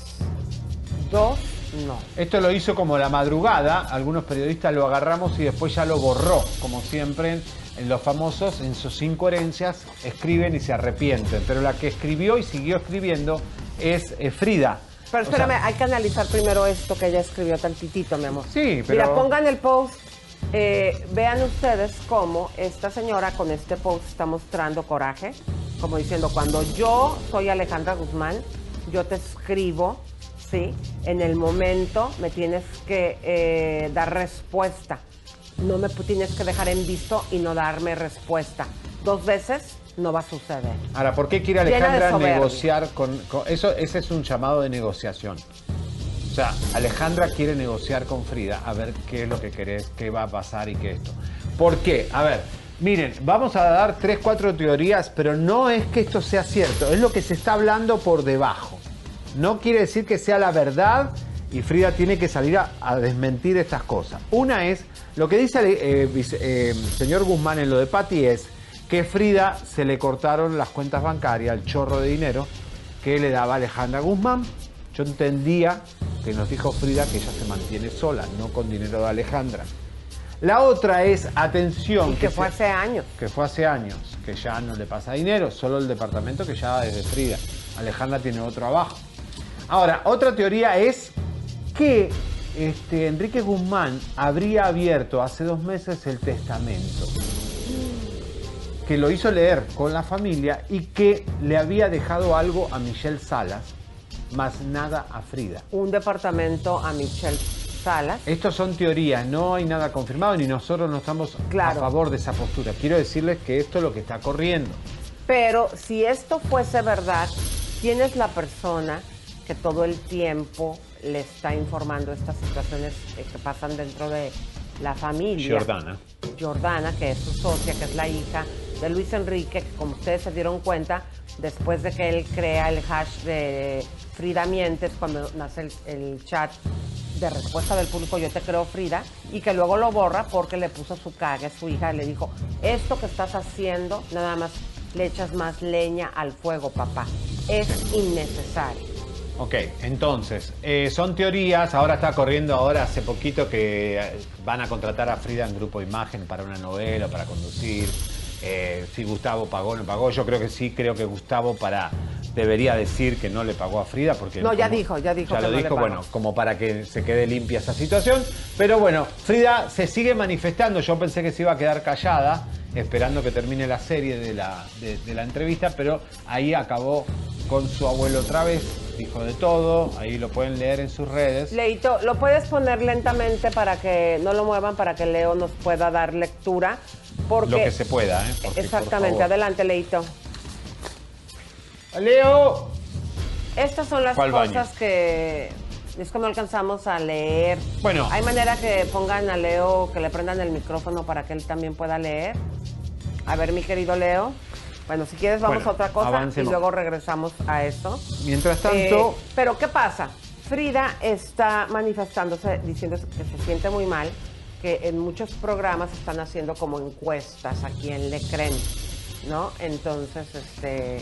Dos, no. Esto lo hizo como la madrugada, algunos periodistas lo agarramos y después ya lo borró, como siempre en los famosos, en sus incoherencias, escriben y se arrepienten. Pero la que escribió y siguió escribiendo es eh, Frida. Pero O sea, espérame, hay que analizar primero esto que ella escribió tantitito, mi amor. Sí, pero- Mira, pongan el post. eh, vean ustedes cómo esta señora con este post está mostrando coraje, como diciendo, cuando yo soy Alejandra Guzmán, yo te escribo, ¿sí? En el momento me tienes que eh, dar respuesta. No me tienes que dejar en visto y no darme respuesta. Dos veces no va a suceder. Ahora, ¿por qué quiere Alejandra negociar con, con- eso? Ese es un llamado de negociación. O sea, Alejandra quiere negociar con Frida a ver qué es lo que querés, qué va a pasar y qué esto. ¿Por qué? A ver, miren, vamos a dar tres, cuatro teorías, pero no es que esto sea cierto, es lo que se está hablando por debajo. No quiere decir que sea la verdad y Frida tiene que salir a, desmentir estas cosas. Una es, lo que dice eh, vice- eh, señor Guzmán en lo de Patti es que Frida se le cortaron las cuentas bancarias, el chorro de dinero que le daba Alejandra Guzmán. Yo entendía que nos dijo Frida que ella se mantiene sola, no con dinero de Alejandra. La otra es, atención, Y que fue hace años. que fue hace años, que ya no le pasa dinero, solo el departamento que ya es de Frida. Alejandra tiene otro abajo. Ahora, otra teoría es que este, Enrique Guzmán habría abierto hace dos meses el testamento, que lo hizo leer con la familia y que le había dejado algo a Michelle Salas, más nada a Frida. Un departamento a Michelle Salas. Estos son teorías, no hay nada confirmado ni nosotros no estamos Claro. a favor de esa postura. Quiero decirles que esto es lo que está corriendo. Pero si esto fuese verdad, ¿quién es la persona que todo el tiempo le está informando estas situaciones eh, que pasan dentro de la familia? Jordana. Jordana, que es su socia, que es la hija de Luis Enrique, que como ustedes se dieron cuenta, después de que él crea el hash de Frida Mientes, cuando nace el, el chat de respuesta del público, yo te creo Frida, y que luego lo borra porque le puso su cague a su hija y le dijo, esto que estás haciendo, nada más le echas más leña al fuego, papá. Es innecesario. Ok, entonces, eh, son teorías, ahora está corriendo ahora hace poquito que eh, van a contratar a Frida en Grupo Imagen para una novela, para conducir. Eh, si Gustavo pagó o no pagó, yo creo que sí, creo que Gustavo para, debería decir que no le pagó a Frida porque No, ya como- dijo, ya dijo ya que lo no dijo, bueno, como para que se quede limpia esa situación. Pero bueno, Frida se sigue manifestando. Yo pensé que se iba a quedar callada, esperando que termine la serie de la, de, de la entrevista, pero ahí acabó con su abuelo otra vez, dijo de todo, ahí lo pueden leer en sus redes. Leito, ¿lo puedes poner lentamente para que no lo muevan, para que Leo nos pueda dar lectura? Porque, Lo que se pueda, ¿eh? Porque, Exactamente, adelante, Leito. Leo. Estas son las baño. cosas que es no alcanzamos a leer. Bueno. ¿Hay manera que pongan a Leo, que le prendan el micrófono para que él también pueda leer? A ver, mi querido Leo. Bueno, si quieres vamos Bueno, a otra cosa avancemos. y luego regresamos a esto. Mientras tanto, Eh, pero ¿qué pasa? Frida está manifestándose, diciendo que se siente muy mal, que en muchos programas están haciendo como encuestas a quién le creen, ¿no? Entonces, este,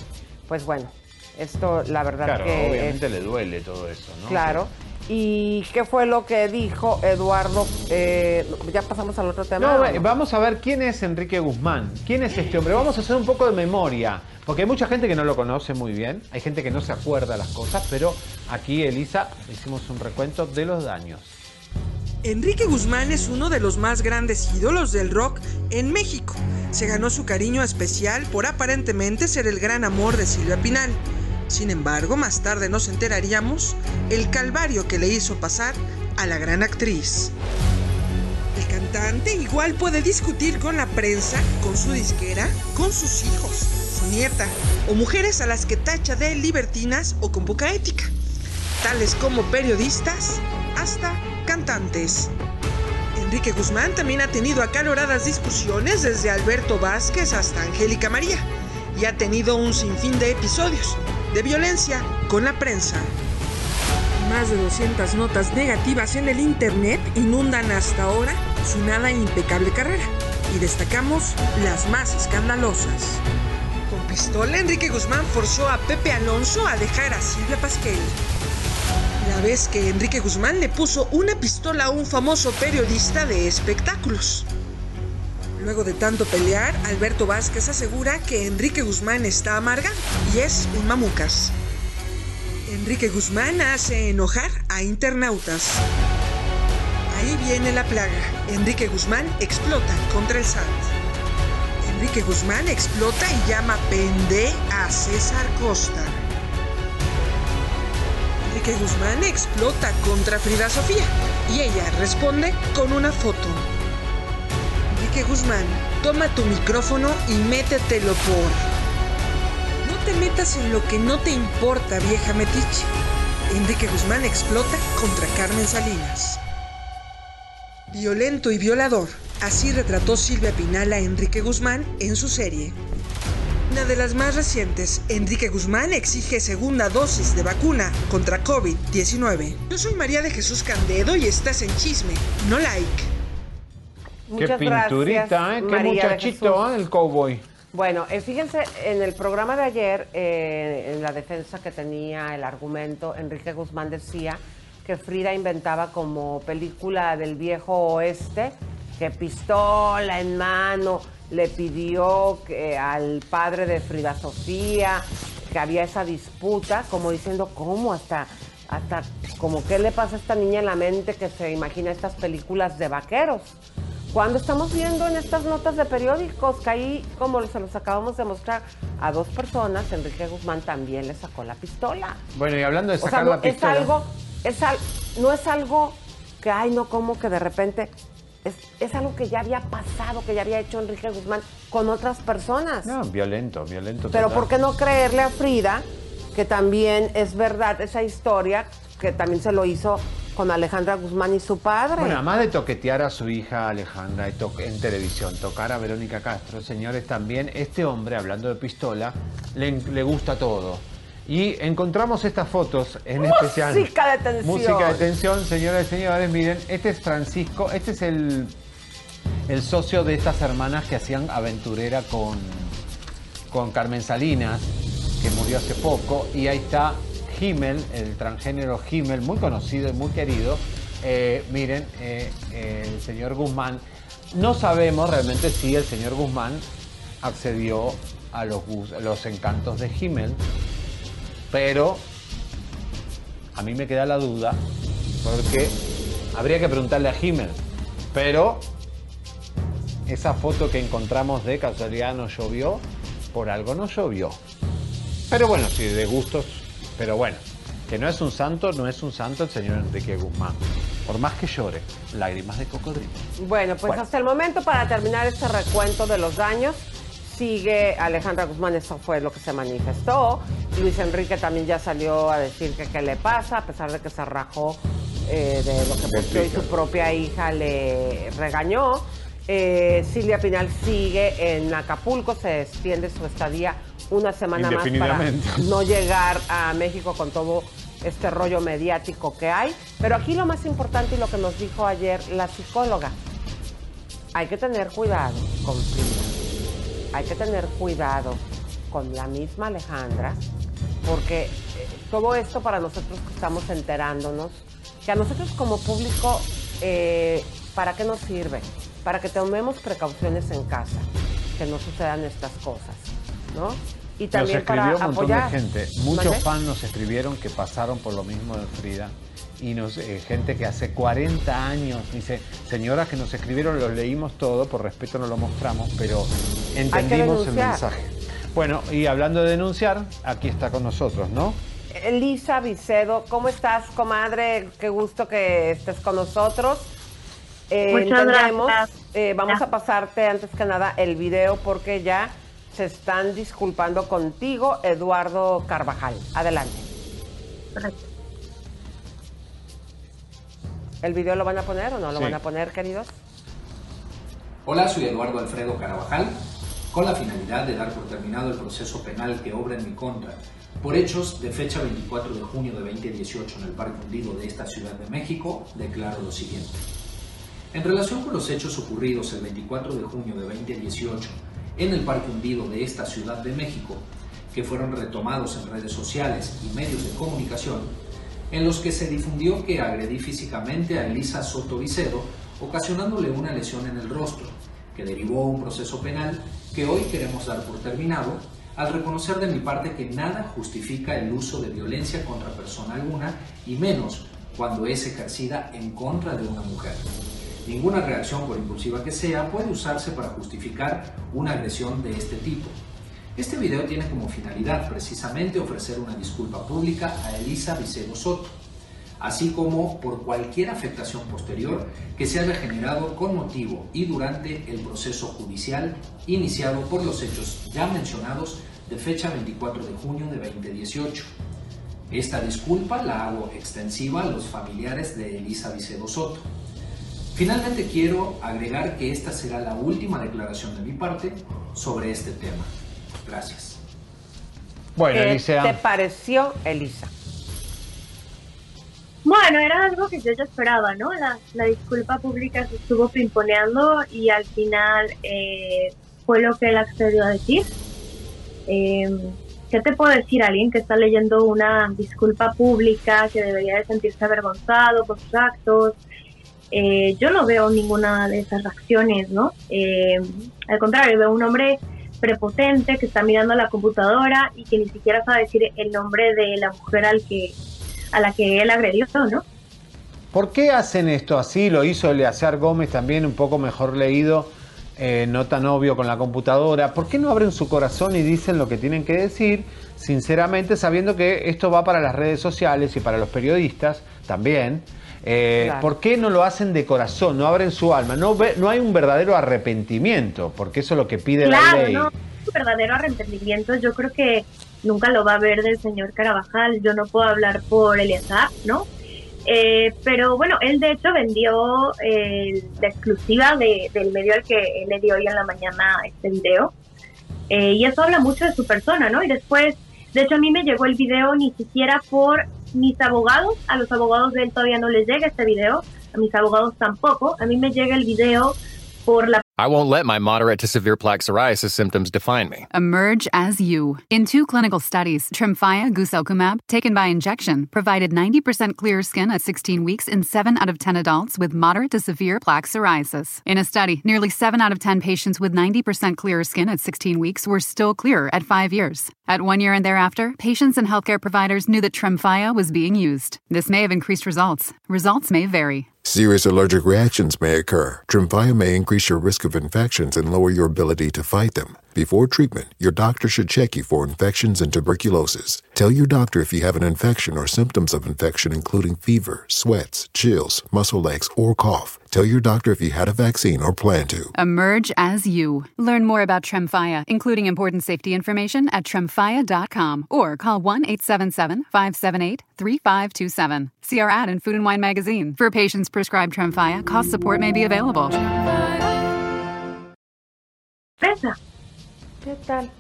pues bueno, esto la verdad claro, que es- obviamente le duele todo eso, ¿no? Claro. ¿Y qué fue lo que dijo Eduardo? Eh, ya pasamos al otro tema. No, ¿o eh, vamos a ver quién es Enrique Guzmán. ¿Quién es este hombre? Vamos a hacer un poco de memoria. Porque hay mucha gente que no lo conoce muy bien. Hay gente que no se acuerda las cosas. Pero aquí, Elisa, hicimos un recuento de los daños. Enrique Guzmán es uno de los más grandes ídolos del rock en México. Se ganó su cariño especial por aparentemente ser el gran amor de Silvia Pinal. Sin embargo, más tarde nos enteraríamos el calvario que le hizo pasar a la gran actriz. El cantante igual puede discutir con la prensa, con su disquera, con sus hijos, su nieta o mujeres a las que tacha de libertinas o con poca ética, tales como periodistas hasta cantantes. Enrique Guzmán también ha tenido acaloradas discusiones desde Alberto Vázquez hasta Angélica María y ha tenido un sinfín de episodios de violencia con la prensa. Más de 200 notas negativas en el Internet inundan hasta ahora su nada impecable carrera y destacamos las más escandalosas. Con pistola, Enrique Guzmán forzó a Pepe Alonso a dejar a Silvia Pasquel. Vez que Enrique Guzmán le puso una pistola a un famoso periodista de espectáculos. Luego de tanto pelear, Alberto Vázquez asegura que Enrique Guzmán está amargado y es un mamucas. Enrique Guzmán hace enojar a internautas. Ahí viene la plaga. Enrique Guzmán explota contra el SAT. Enrique Guzmán explota y llama pende a César Costa. Enrique Guzmán explota contra Frida Sofía y ella responde con una foto. Enrique Guzmán, toma tu micrófono y métetelo por... No te metas en lo que no te importa, vieja metiche. Enrique Guzmán explota contra Carmen Salinas. Violento y violador. Así retrató Silvia Pinal a Enrique Guzmán en su serie. Una de las más recientes, Enrique Guzmán exige segunda dosis de vacuna contra COVID-19. Yo soy María de Jesús Candedo y estás en Chisme, no like. Muchas Qué pinturita, gracias, ¿eh? Qué María de muchachito, Jesús. ¿eh? El cowboy. Bueno, eh, fíjense, en el programa de ayer, eh, en la defensa que tenía el argumento, Enrique Guzmán decía que Frida inventaba como película del viejo oeste, que pistola en mano le pidió que al padre de Frida Sofía, que había esa disputa, como diciendo, ¿cómo? Hasta, hasta, como, ¿qué le pasa a esta niña en la mente que se imagina estas películas de vaqueros? Cuando estamos viendo en estas notas de periódicos que ahí, como se los acabamos de mostrar, a dos personas, Enrique Guzmán también le sacó la pistola. Bueno, y hablando de O sea, sacar no, la pistola. es algo, es al- no es algo que, ay, no, como que de repente, es, es algo que ya había pasado, que ya había hecho Enrique Guzmán con otras personas. No, violento, violento. Pero total. ¿por qué no creerle a Frida que también es verdad esa historia que también se lo hizo con Alejandra Guzmán y su padre? Bueno, además de toquetear a su hija Alejandra en televisión, tocar a Verónica Castro, señores, también este hombre, hablando de pistola, le, le gusta todo. Y encontramos estas fotos en especial. Música de tensión. Música de tensión, señoras y señores, miren, este es Francisco, este es el, el socio de estas hermanas que hacían aventurera con, con Carmen Salinas, que murió hace poco, y ahí está Himmel, el transgénero Himmel, muy conocido y muy querido. Eh, miren, eh, eh, el señor Guzmán, no sabemos realmente si el señor Guzmán accedió a los encantos de Himmel, Pero a mí me queda la duda, porque habría que preguntarle a Jiménez. Pero esa foto que encontramos de casualidad no llovió, por algo no llovió. Pero bueno, sí, de gustos. Pero bueno, que no es un santo, no es un santo el señor Enrique Guzmán. Por más que llore, lágrimas de cocodrilo. Bueno, pues Bueno. hasta el momento, para terminar este recuento de los daños, sigue Alejandra Guzmán, eso fue lo que se manifestó. Luis Enrique también ya salió a decir que qué le pasa, a pesar de que se rajó eh, de lo que posteó y su propia hija le regañó. Eh, Silvia Pinal sigue en Acapulco, se extiende su estadía una semana más para (laughs) no llegar a México con todo este rollo mediático que hay. Pero aquí lo más importante y lo que nos dijo ayer la psicóloga, hay que tener cuidado con. Hay que tener cuidado con la misma Alejandra, porque eh, todo esto para nosotros que estamos enterándonos, que a nosotros como público, eh, ¿para qué nos sirve? Para que tomemos precauciones en casa, que no sucedan estas cosas, ¿no? Y también nos para escribió un montón apoyar. de gente. Muchos ¿Mande? fans nos escribieron que pasaron por lo mismo de Frida. Y nos, eh, gente que hace 40 años dice, señoras que nos escribieron, los leímos todo, por respeto no lo mostramos, pero entendimos el mensaje. Bueno, y hablando de denunciar, aquí está con nosotros, ¿no? Elisa Vicedo, ¿cómo estás, comadre? Qué gusto que estés con nosotros. Eh, Muchas entendemos, gracias. eh, vamos a pasarte antes que nada el video porque ya se están disculpando contigo, Eduardo Carvajal. Adelante. ¿El video lo van a poner o no lo Sí. van a poner, queridos? Hola, soy Eduardo Alfredo Carabajal, con la finalidad de dar por terminado el proceso penal que obra en mi contra por hechos de fecha 24 de junio de 2018 en el Parque Hundido de esta Ciudad de México, declaro lo siguiente. En relación con los hechos ocurridos el 24 de junio de 2018 en el Parque Hundido de esta Ciudad de México, que fueron retomados en redes sociales y medios de comunicación, en los que se difundió que agredí físicamente a Elisa Soto Vicedo, ocasionándole una lesión en el rostro, que derivó un proceso penal que hoy queremos dar por terminado, al reconocer de mi parte que nada justifica el uso de violencia contra persona alguna, y menos cuando es ejercida en contra de una mujer. Ninguna reacción, por impulsiva que sea, puede usarse para justificar una agresión de este tipo. Este video tiene como finalidad precisamente ofrecer una disculpa pública a Elisa Vicedo Soto, así como por cualquier afectación posterior que se haya generado con motivo y durante el proceso judicial iniciado por los hechos ya mencionados de fecha 24 de junio de 2018. Esta disculpa la hago extensiva a los familiares de Elisa Vicedo Soto. Finalmente quiero agregar que esta será la última declaración de mi parte sobre este tema. Gracias. Bueno, ¿Qué Alicia. te pareció, Elisa? Bueno, era algo que yo ya esperaba, ¿no? La, la disculpa pública se estuvo pimponeando y al final eh, fue lo que él accedió a decir. Eh, ¿Qué te puedo decir? Alguien que está leyendo una disculpa pública, que debería de sentirse avergonzado por sus actos. Eh, yo no veo ninguna de esas reacciones, ¿no? Eh, al contrario, veo un hombre prepotente que está mirando la computadora y que ni siquiera sabe decir el nombre de la mujer al que a la que él agredió, ¿no? ¿Por qué hacen esto así? Lo hizo Eleazar Gómez también, un poco mejor leído, eh, no tan obvio con la computadora. ¿Por qué no abren su corazón y dicen lo que tienen que decir, sinceramente, sabiendo que esto va para las redes sociales y para los periodistas también? Eh, Claro. ¿Por qué no lo hacen de corazón, no abren su alma? No, ve- no hay un verdadero arrepentimiento, porque eso es lo que pide la Claro, ley. no, un verdadero arrepentimiento yo creo que nunca lo va a ver del señor Carabajal, yo no puedo hablar por Eliazar, ¿no? Eh, pero bueno, él de hecho vendió eh, la exclusiva de- del medio al que él le dio hoy en la mañana este video. Eh, y eso habla mucho de su persona, ¿no? Y después, de hecho a mí me llegó el video ni siquiera por mis abogados, a los abogados de él todavía no les llega este video, a mis abogados tampoco, a mí me llega el video por la I won't let my moderate to severe plaque psoriasis symptoms define me. Emerge as you. In two clinical studies, Tremfya guselkumab, taken by injection, provided 90% clearer skin at 16 weeks in 7 out of 10 adults with moderate to severe plaque psoriasis. In a study, nearly 7 out of 10 patients with 90% clearer skin at 16 weeks were still clearer at 5 years. At 1 year and thereafter, patients and healthcare providers knew that Tremfya was being used. This may have increased results. Results may vary. Serious allergic reactions may occur. Tremfya may increase your risk of infections and lower your ability to fight them. Before treatment, your doctor should check you for infections and tuberculosis. Tell your doctor if you have an infection or symptoms of infection, including fever, sweats, chills, muscle aches, or cough. Tell your doctor if you had a vaccine or plan to. Emerge as you. Learn more about Tremfya, including important safety information at tremfya.com or call 1 877 578 3527. See our ad in Food and Wine magazine. For patients prescribed Tremfya, cost support may be available. ¿Qué tal?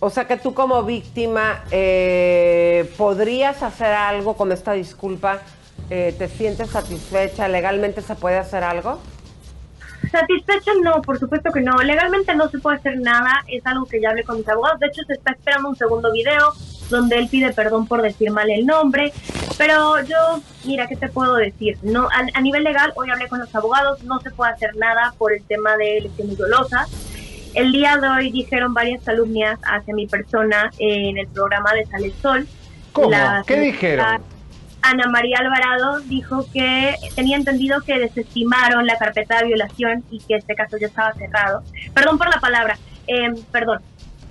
O sea que tú como víctima eh, podrías hacer algo con esta disculpa. Eh, ¿Te sientes satisfecha? ¿Legalmente se puede hacer algo? Satisfecha no, por supuesto que no. Legalmente no se puede hacer nada, es algo que ya hablé con mis abogados. De hecho, se está esperando un segundo video donde él pide perdón por decir mal el nombre. Pero yo, mira, ¿qué te puedo decir? No, a, a nivel legal, hoy hablé con los abogados, no se puede hacer nada por el tema de lesiones dolosas. El día de hoy dijeron varias calumnias hacia mi persona en el programa de Sale el Sol. ¿Cómo? La ¿Qué dijeron? Ana María Alvarado dijo que tenía entendido que desestimaron la carpeta de violación y que este caso ya estaba cerrado. Perdón por la palabra, eh, perdón.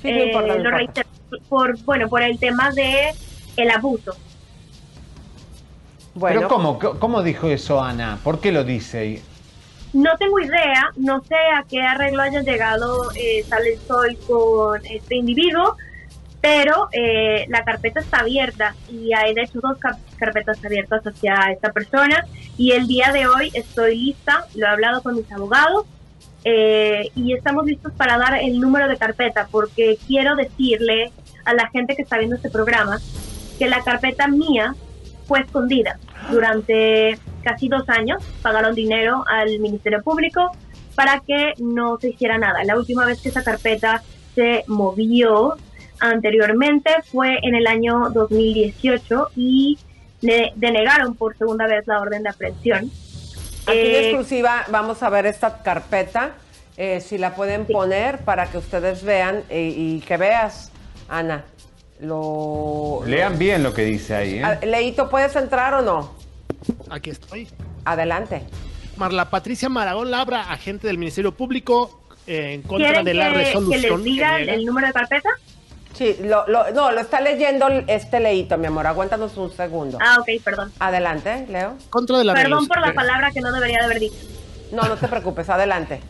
Sí, importa, no lo reitero, por, bueno, por el tema de el abuso. Pero ¿cómo, ¿cómo dijo eso Ana? ¿Por qué lo dice? No tengo idea, no sé a qué arreglo haya llegado eh, Sale el Sol con este individuo, pero eh, la carpeta está abierta y hay de hecho dos car- carpetas abiertas hacia esta persona y el día de hoy estoy lista, lo he hablado con mis abogados eh, y estamos listos para dar el número de carpeta porque quiero decirle a la gente que está viendo este programa que la carpeta mía fue escondida durante casi dos años. Pagaron dinero al Ministerio Público para que no se hiciera nada. La última vez que esa carpeta se movió anteriormente fue en el año 2018 y le denegaron por segunda vez la orden de aprehensión. Aquí en Eh, exclusiva vamos a ver esta carpeta, eh, si la pueden poner para que ustedes vean eh, y que veas, Ana. Lo, Lean bien lo que dice ahí. ¿eh? Ah, Leito, ¿puedes entrar o no? Aquí estoy. Adelante. Marla Patricia Maragón Labra, agente del Ministerio Público, eh, en contra ¿Quieren de la que- que, resolución. les diga el número de carpeta? Sí, lo, lo- no, lo está leyendo este Leito, mi amor. Aguántanos un segundo. Ah, ok, perdón. Adelante, Leo. Contra de la Perdón por la palabra que no debería de haber dicho. No, no te preocupes, adelante.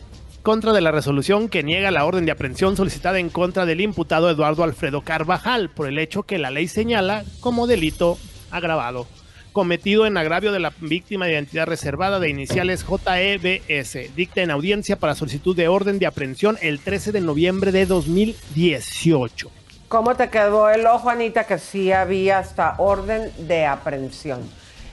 contra de la resolución que niega la orden de aprehensión solicitada en contra del imputado Eduardo Alfredo Carvajal por el hecho que la ley señala como delito agravado cometido en agravio de la víctima de identidad reservada de iniciales JEBS, dicta en audiencia para solicitud de orden de aprehensión el 13 de noviembre de 2018. ¿Cómo te quedó el ojo, Anita, que sí había hasta orden de aprehensión?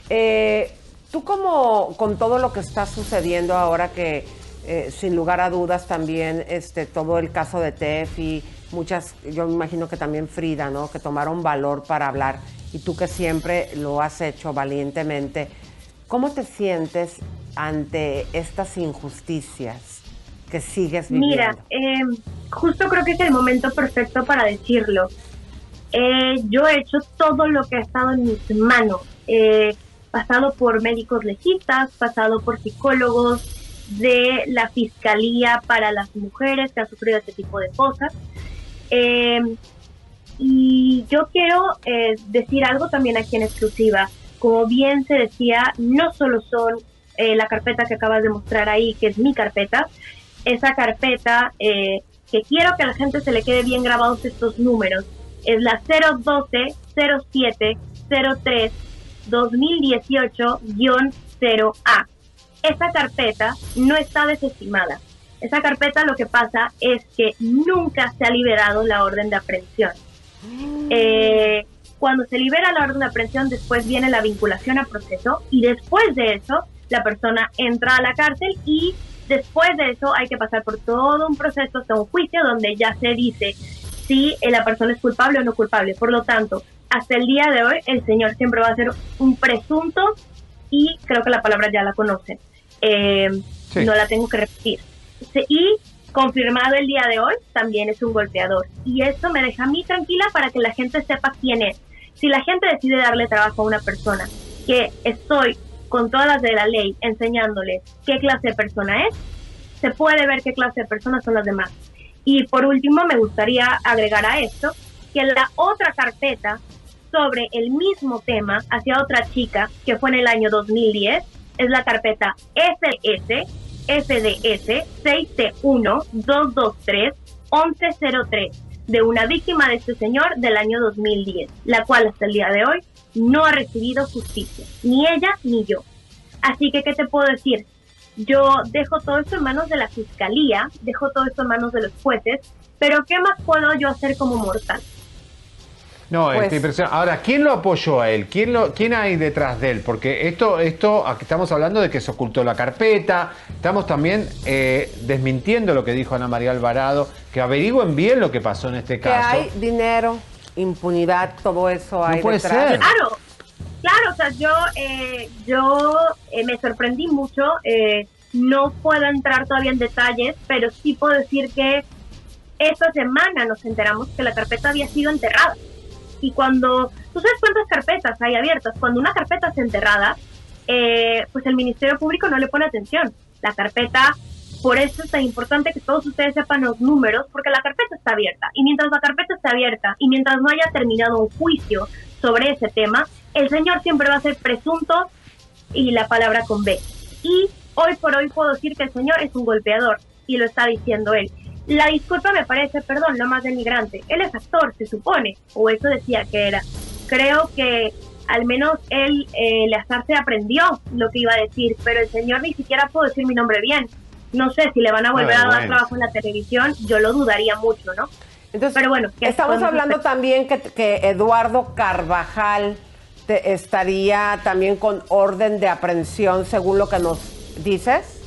Eh, Tú como con todo lo que está sucediendo ahora que eh, sin lugar a dudas también este todo el caso de Tefi, muchas, yo me imagino que también Frida, ¿no? Que tomaron valor para hablar y tú que siempre lo has hecho valientemente. ¿Cómo te sientes ante estas injusticias que sigues viviendo? Mira, eh, justo creo que es el momento perfecto para decirlo. Eh, yo he hecho todo lo que ha estado en mis manos. Pasado por médicos legistas, pasado por psicólogos de la Fiscalía para las mujeres que han sufrido este tipo de cosas. Eh, y yo quiero eh, decir algo también aquí en exclusiva. Como bien se decía, no solo son eh, la carpeta que acabas de mostrar ahí, que es mi carpeta, esa carpeta eh, que quiero que a la gente se le quede bien grabados estos números. Es la 012 07 03 2018-0A. Esa carpeta no está desestimada. Esa carpeta lo que pasa es que nunca se ha liberado la orden de aprehensión. Eh, cuando se libera la orden de aprehensión, después viene la vinculación a proceso y después de eso la persona entra a la cárcel y después de eso hay que pasar por todo un proceso hasta un juicio donde ya se dice si la persona es culpable o no culpable. Por lo tanto, hasta el día de hoy el señor siempre va a ser un presunto y creo que la palabra ya la conocen. Eh, Sí. No la tengo que repetir. Y confirmado el día de hoy, también es un golpeador. Y esto me deja a mí tranquila para que la gente sepa quién es. Si la gente decide darle trabajo a una persona que estoy con todas las de la ley enseñándole qué clase de persona es, se puede ver qué clase de personas son las demás. Y por último, me gustaría agregar a esto que la otra carpeta sobre el mismo tema hacia otra chica, que fue en el año 2010, es la carpeta SS FDS 6T1-223-1103 de una víctima de este señor del año 2010, la cual hasta el día de hoy no ha recibido justicia, ni ella ni yo. Así que, ¿qué te puedo decir? Yo dejo todo esto en manos de la fiscalía, dejo todo esto en manos de los jueces, pero ¿qué más puedo yo hacer como mortal? No, Pues- este, impresionante. Ahora, ¿quién lo apoyó a él? ¿Quién, lo, ¿Quién hay detrás de él? Porque esto, esto, aquí estamos hablando de que se ocultó la carpeta, estamos también eh, desmintiendo lo que dijo Ana María Alvarado, que averigüen bien lo que pasó en este Que caso. hay dinero, impunidad, todo eso hay puede detrás. ser. Claro, claro, o sea, yo, eh, yo eh, me sorprendí mucho, eh, no puedo entrar todavía en detalles, pero sí puedo decir que esta semana nos enteramos que la carpeta había sido enterrada. Y cuando, ¿tú sabes cuántas carpetas hay abiertas? Cuando una carpeta es enterrada, eh, pues el Ministerio Público no le pone atención. La carpeta, por eso es tan importante que todos ustedes sepan los números, porque la carpeta está abierta. Y mientras la carpeta está abierta y mientras no haya terminado un juicio sobre ese tema, el señor siempre va a ser presunto y la palabra con B. Y hoy por hoy puedo decir que el señor es un golpeador y lo está diciendo él. La disculpa me parece, perdón, lo más denigrante. Él es actor, se supone, o eso decía que era. Creo que al menos él, eh, Eleazar se aprendió lo que iba a decir, pero el señor ni siquiera pudo decir mi nombre bien. No sé si le van a volver a dar trabajo en la televisión, yo lo dudaría mucho, ¿no? Entonces, pero bueno, ¿qué Estamos hablando también que, que Eduardo Carvajal te- estaría también con orden de aprehensión, según lo que nos dices.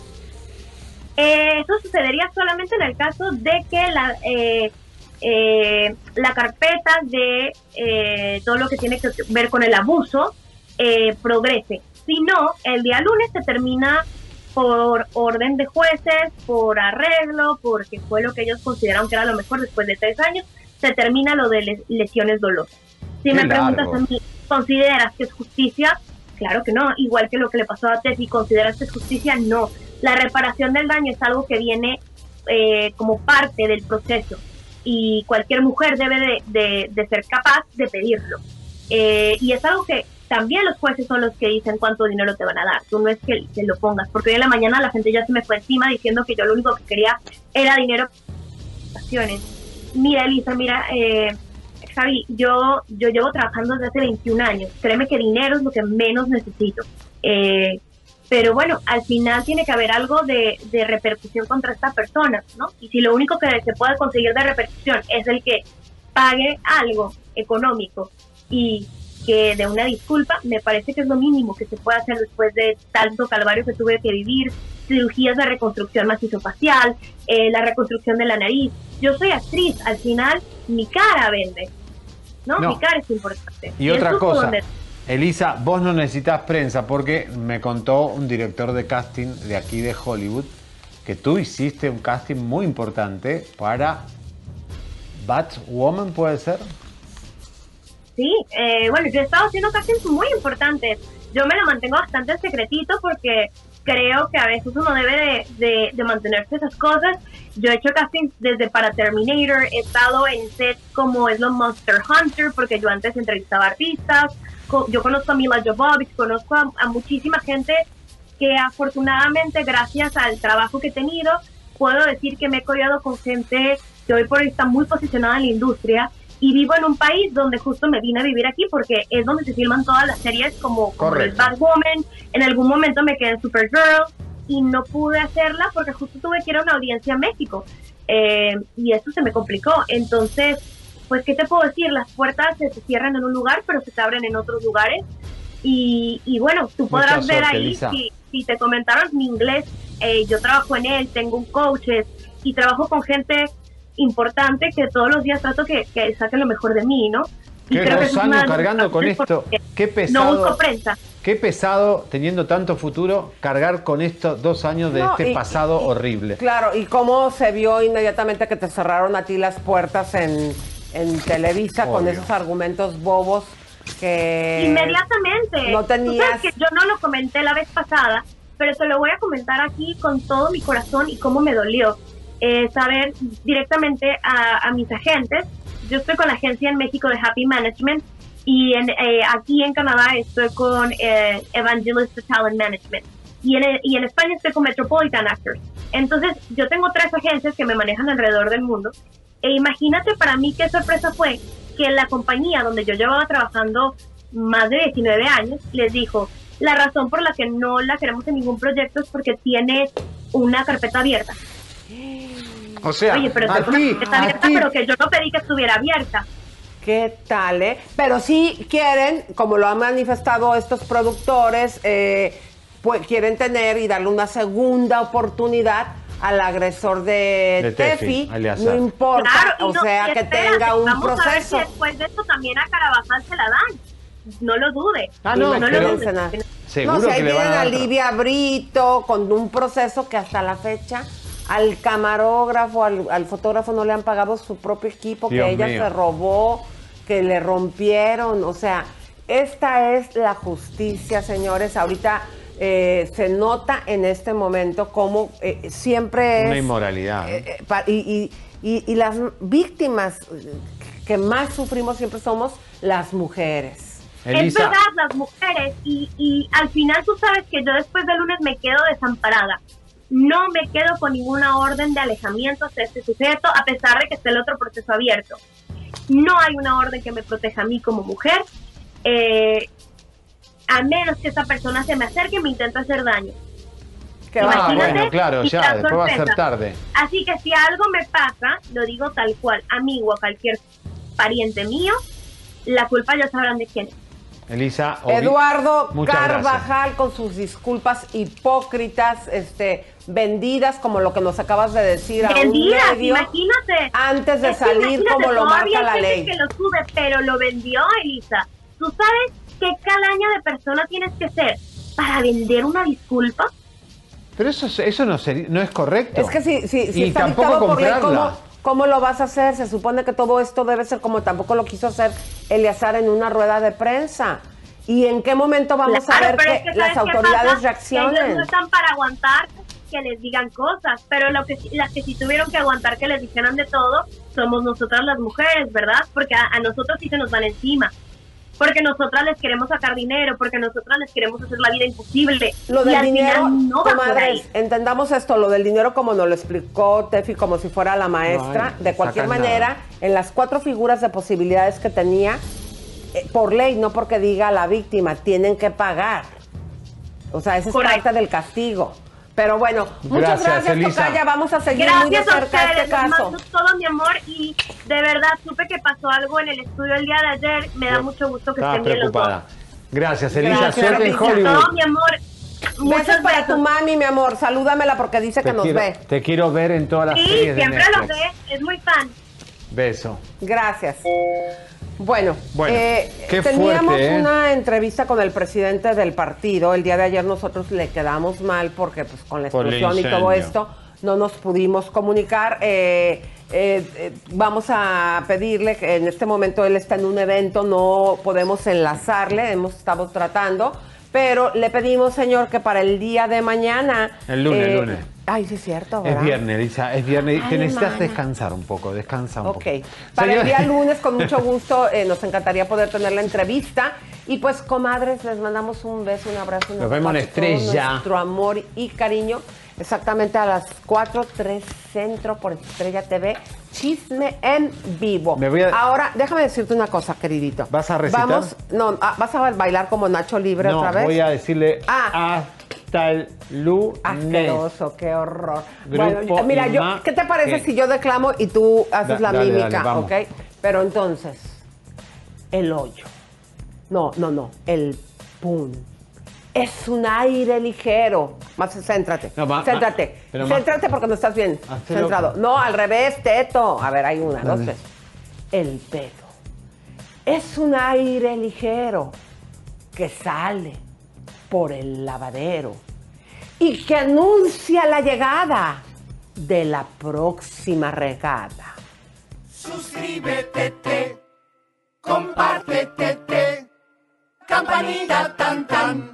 Eh, eso sucedería solamente en el caso de que la, eh, eh, la carpeta de eh, todo lo que tiene que ver con el abuso eh, progrese. Si no, el día lunes se termina por orden de jueces, por arreglo, porque fue lo que ellos consideraron que era lo mejor después de tres años, se termina lo de les- lesiones dolosas. Si Qué me preguntas a mí, ¿consideras que es justicia? Claro que no, igual que lo que le pasó a Tefi, ¿consideras que es justicia? No. La reparación del daño es algo que viene eh, como parte del proceso y cualquier mujer debe de, de- de ser capaz de pedirlo. Eh, y es algo que también los jueces son los que dicen cuánto dinero te van a dar. Tú no es que, que lo pongas, porque hoy en la mañana la gente ya se me fue encima diciendo que yo lo único que quería era dinero. Mira, Elisa, mira, eh, Javi, yo, yo llevo trabajando desde hace 21 años. Créeme que dinero es lo que menos necesito. Eh, pero bueno, al final tiene que haber algo de, de repercusión contra esta persona, ¿no? Y si lo único que se puede conseguir de repercusión es el que pague algo económico y que de una disculpa, me parece que es lo mínimo que se puede hacer después de tanto calvario que tuve que vivir, cirugías de reconstrucción macizo-facial, eh, la reconstrucción de la nariz. Yo soy actriz, al final mi cara vende, ¿no? No. Mi cara es importante. Y otra eso es cosa, Elisa, vos no necesitas prensa porque me contó un director de casting de aquí de Hollywood que tú hiciste un casting muy importante para Batwoman, ¿puede ser? Sí, eh, bueno, yo he estado haciendo castings muy importantes. Yo me lo mantengo bastante secretito porque creo que a veces uno debe de, de- de mantenerse esas cosas. Yo he hecho castings desde para Terminator, he estado en sets como es lo Monster Hunter, porque yo antes entrevistaba artistas. Yo conozco a Mila Jovovich, conozco a, a muchísima gente que afortunadamente, gracias al trabajo que he tenido, puedo decir que me he codeado con gente que hoy por hoy está muy posicionada en la industria y vivo en un país donde justo me vine a vivir aquí porque es donde se filman todas las series como, como el. Batwoman. En algún momento me quedé en Supergirl y no pude hacerla porque justo tuve que ir a una audiencia en México Eh, y eso se me complicó. Entonces, pues, ¿qué te puedo decir? Las puertas se te cierran en un lugar, pero se te abren en otros lugares. Y, y bueno, tú Mucha podrás ver suerte, ahí, si te comentaron mi inglés, eh, yo trabajo en él, tengo un coach y trabajo con gente importante que todos los días trato que, que saquen lo mejor de mí, ¿no? Y Qué creo que años cargando con esto. Qué que No busco pesado. prensa. Qué pesado, teniendo tanto futuro, cargar con estos dos años de No, este y- pasado horrible. Claro, y cómo se vio inmediatamente que te cerraron a ti las puertas en, en Televisa con Obvio. esos argumentos bobos que Inmediatamente. no Tú tenías. sabes que yo no lo comenté la vez pasada, pero te lo voy a comentar aquí con todo mi corazón y cómo me dolió. Eh, saber directamente a, mis agentes. Yo estoy con la agencia en México de Happy Management y eh, aquí en Canadá estoy con eh, Evangelist Talent Management. Y en, y en España estoy con Metropolitan Actors. Entonces, yo tengo tres agencias que me manejan alrededor del mundo. E imagínate para mí qué sorpresa fue que la compañía donde yo llevaba trabajando más de 19 años les dijo, la razón por la que no la queremos en ningún proyecto es porque tiene una carpeta abierta. O sea, Oye, pero a ti, a abierta, ti. pero que yo no pedí que estuviera abierta. ¿Qué tal, eh? Pero sí quieren, como lo han manifestado estos productores, eh, pues quieren tener y darle una segunda oportunidad al agresor de, De Tefi, no importa, Claro, o no- sea, que espérate, tenga un vamos A ver proceso. si después de esto también a Carabajal se la dan. No lo dude. Ah, no, lo pero- dude. Seguro no, si ahí que le van tienen a a dar Livia Brito con un proceso que hasta la fecha al camarógrafo, al, al fotógrafo no le han pagado su propio equipo, Dios que ella mío. se robó, que le rompieron. O sea, esta es la justicia, señores. Ahorita eh, se nota en este momento como eh, siempre es... Una inmoralidad. ¿eh? eh, pa- y, y- y- y las víctimas que más sufrimos siempre somos las mujeres. Es verdad, las mujeres. Y, y al final tú sabes que yo después del lunes me quedo desamparada. No me quedo con ninguna orden de alejamiento hacia este sujeto, a pesar de que esté el otro proceso abierto. No hay una orden que me proteja a mí como mujer, eh, a menos que esa persona se me acerque y me intente hacer daño. Ah, Imagínate bueno, claro, ya, va a ser tarde. Así que si algo me pasa, lo digo tal cual, a mí o a cualquier pariente mío, la culpa ya sabrán de quién es. Elisa, Eduardo muchas gracias. Carvajal con sus disculpas hipócritas, este, vendidas, como lo que nos acabas de decir a Vendidas, un medio, imagínate. antes de salir como lo marca la ley. que lo sube, pero lo vendió, Elisa. ¿Tú sabes qué calaña de persona tienes que ser para vender una disculpa? Pero eso, es- eso no, sería- no es correcto. Es que si, si, si y está tampoco dictado por ley, comprarla. ¿cómo, ¿cómo lo vas a hacer? Se supone que todo esto debe ser como tampoco lo quiso hacer Eleazar en una rueda de prensa. ¿Y en qué momento vamos a Claro, ver pero que, es que las ¿sabes qué autoridades reaccionen? Ellos no están para aguantar que les digan cosas, pero lo que, las que sí tuvieron que aguantar que les dijeran de todo somos nosotras las mujeres, ¿verdad? Porque a, a nosotros sí se nos van encima. Porque nosotras les queremos sacar dinero, porque nosotras les queremos hacer la vida imposible. Lo y del al dinero, final no va por ahí. entendamos esto, lo del dinero como nos lo explicó Tefi, como si fuera la maestra, No, de cualquier manera, nada. en las cuatro figuras de posibilidades que tenía, eh, por ley, no porque diga la víctima, tienen que pagar. O sea, esa es Correcto. parte del castigo. Pero bueno, muchas Gracias, gracias. Tocaya. Vamos a seguir muy de Gracias a cerca ustedes, este caso. mando todo mi amor y de verdad supe que pasó algo en el estudio el día de ayer. Me da mucho gusto que Estaba estén bien los dos. preocupada. Gracias, Elisa. Gracias, Suerte en. Hollywood. No, mi amor. Besos Muchas para besos. tu mami, mi amor. Salúdamela porque dice que Te nos quiero, ve. te quiero ver en todas las Sí, series de siempre Netflix. lo ve, es muy fan. Beso. Gracias. Bueno, Bueno, eh, teníamos fuerte, ¿eh? una entrevista con el presidente del partido. El día de ayer nosotros le quedamos mal porque pues con la el explosión y todo esto no nos pudimos comunicar. Eh, eh, eh, vamos a pedirle que en este momento él está en un evento, no podemos enlazarle, hemos estado tratando, pero le pedimos, señor, que para el día de mañana... El lunes, eh, lunes. Ay, sí es cierto, Es viernes, Elisa, es viernes. Ay, Te necesitas descansar un poco, descansa un Ok. poco. Para el día lunes, con mucho (laughs) gusto, eh, nos encantaría poder tener la entrevista. Y pues, comadres, les mandamos un beso, un abrazo. un Nos vemos en Estrella. Nuestro amor y cariño. Exactamente a las 4, 3 Centro por Estrella TV. Chisme en vivo. Me voy a- Ahora, déjame decirte una cosa, queridito. ¿Vas a recitar? Vamos, no, ah, ¿vas a bailar como Nacho Libre No, otra vez? voy a decirle Ah. hasta el lunes. Asqueroso, qué horror. Grupo bueno, mira, yo, ¿qué te parece si yo declamo y tú haces Da- la dale, mímica, dale, ok? Pero entonces, el hoyo. No, no, no, el ¡Pum! Es un aire ligero. Más céntrate. No, ma- céntrate. ma- céntrate porque no estás bien Hazte centrado. loco. No, al revés, teto. A ver, hay una, dos, Dale. tres. El pedo. Es un aire ligero que sale por el lavadero y que anuncia la llegada de la próxima regada. Suscríbete, te, compártete, te, campanita tan tan.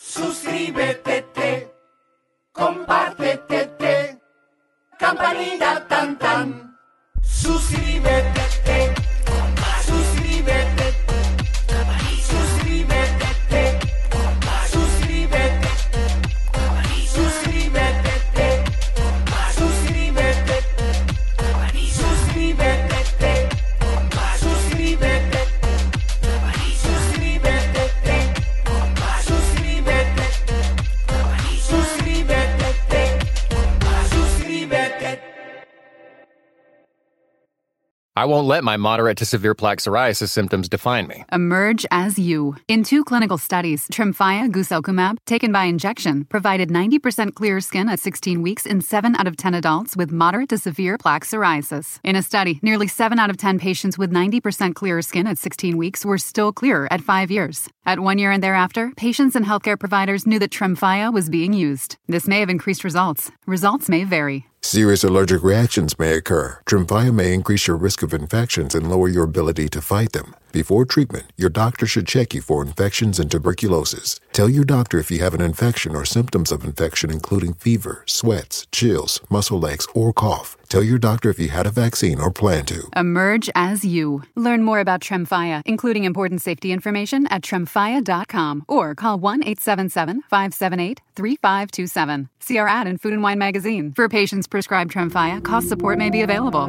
Suscríbete, te, compártete, te, campanita tan tan. Suscríbete, te, suscríbete, I won't let my moderate to severe plaque psoriasis symptoms define me. Emerge as you. In two clinical studies, Tremfya guselkumab, taken by injection, provided 90% clearer skin at 16 weeks in 7 out of 10 adults with moderate to severe plaque psoriasis. In a study, nearly 7 out of 10 patients with 90% clearer skin at 16 weeks were still clearer at 5 years. At 1 year and thereafter, patients and healthcare providers knew that Tremfya was being used. This may have increased results. Results may vary. Serious allergic reactions may occur. Tremfya may increase your risk of infections and lower your ability to fight them. Before treatment, your doctor should check you for infections and tuberculosis. Tell your doctor if you have an infection or symptoms of infection, including fever, sweats, chills, muscle aches, or cough. Tell your doctor if you had a vaccine or plan to. Emerge as you. Learn more about Tremfya, including important safety information at tremfya.com or call 1 877 578 3527. See our ad in Food and Wine magazine. For patients prescribed Tremfya, cost support may be available.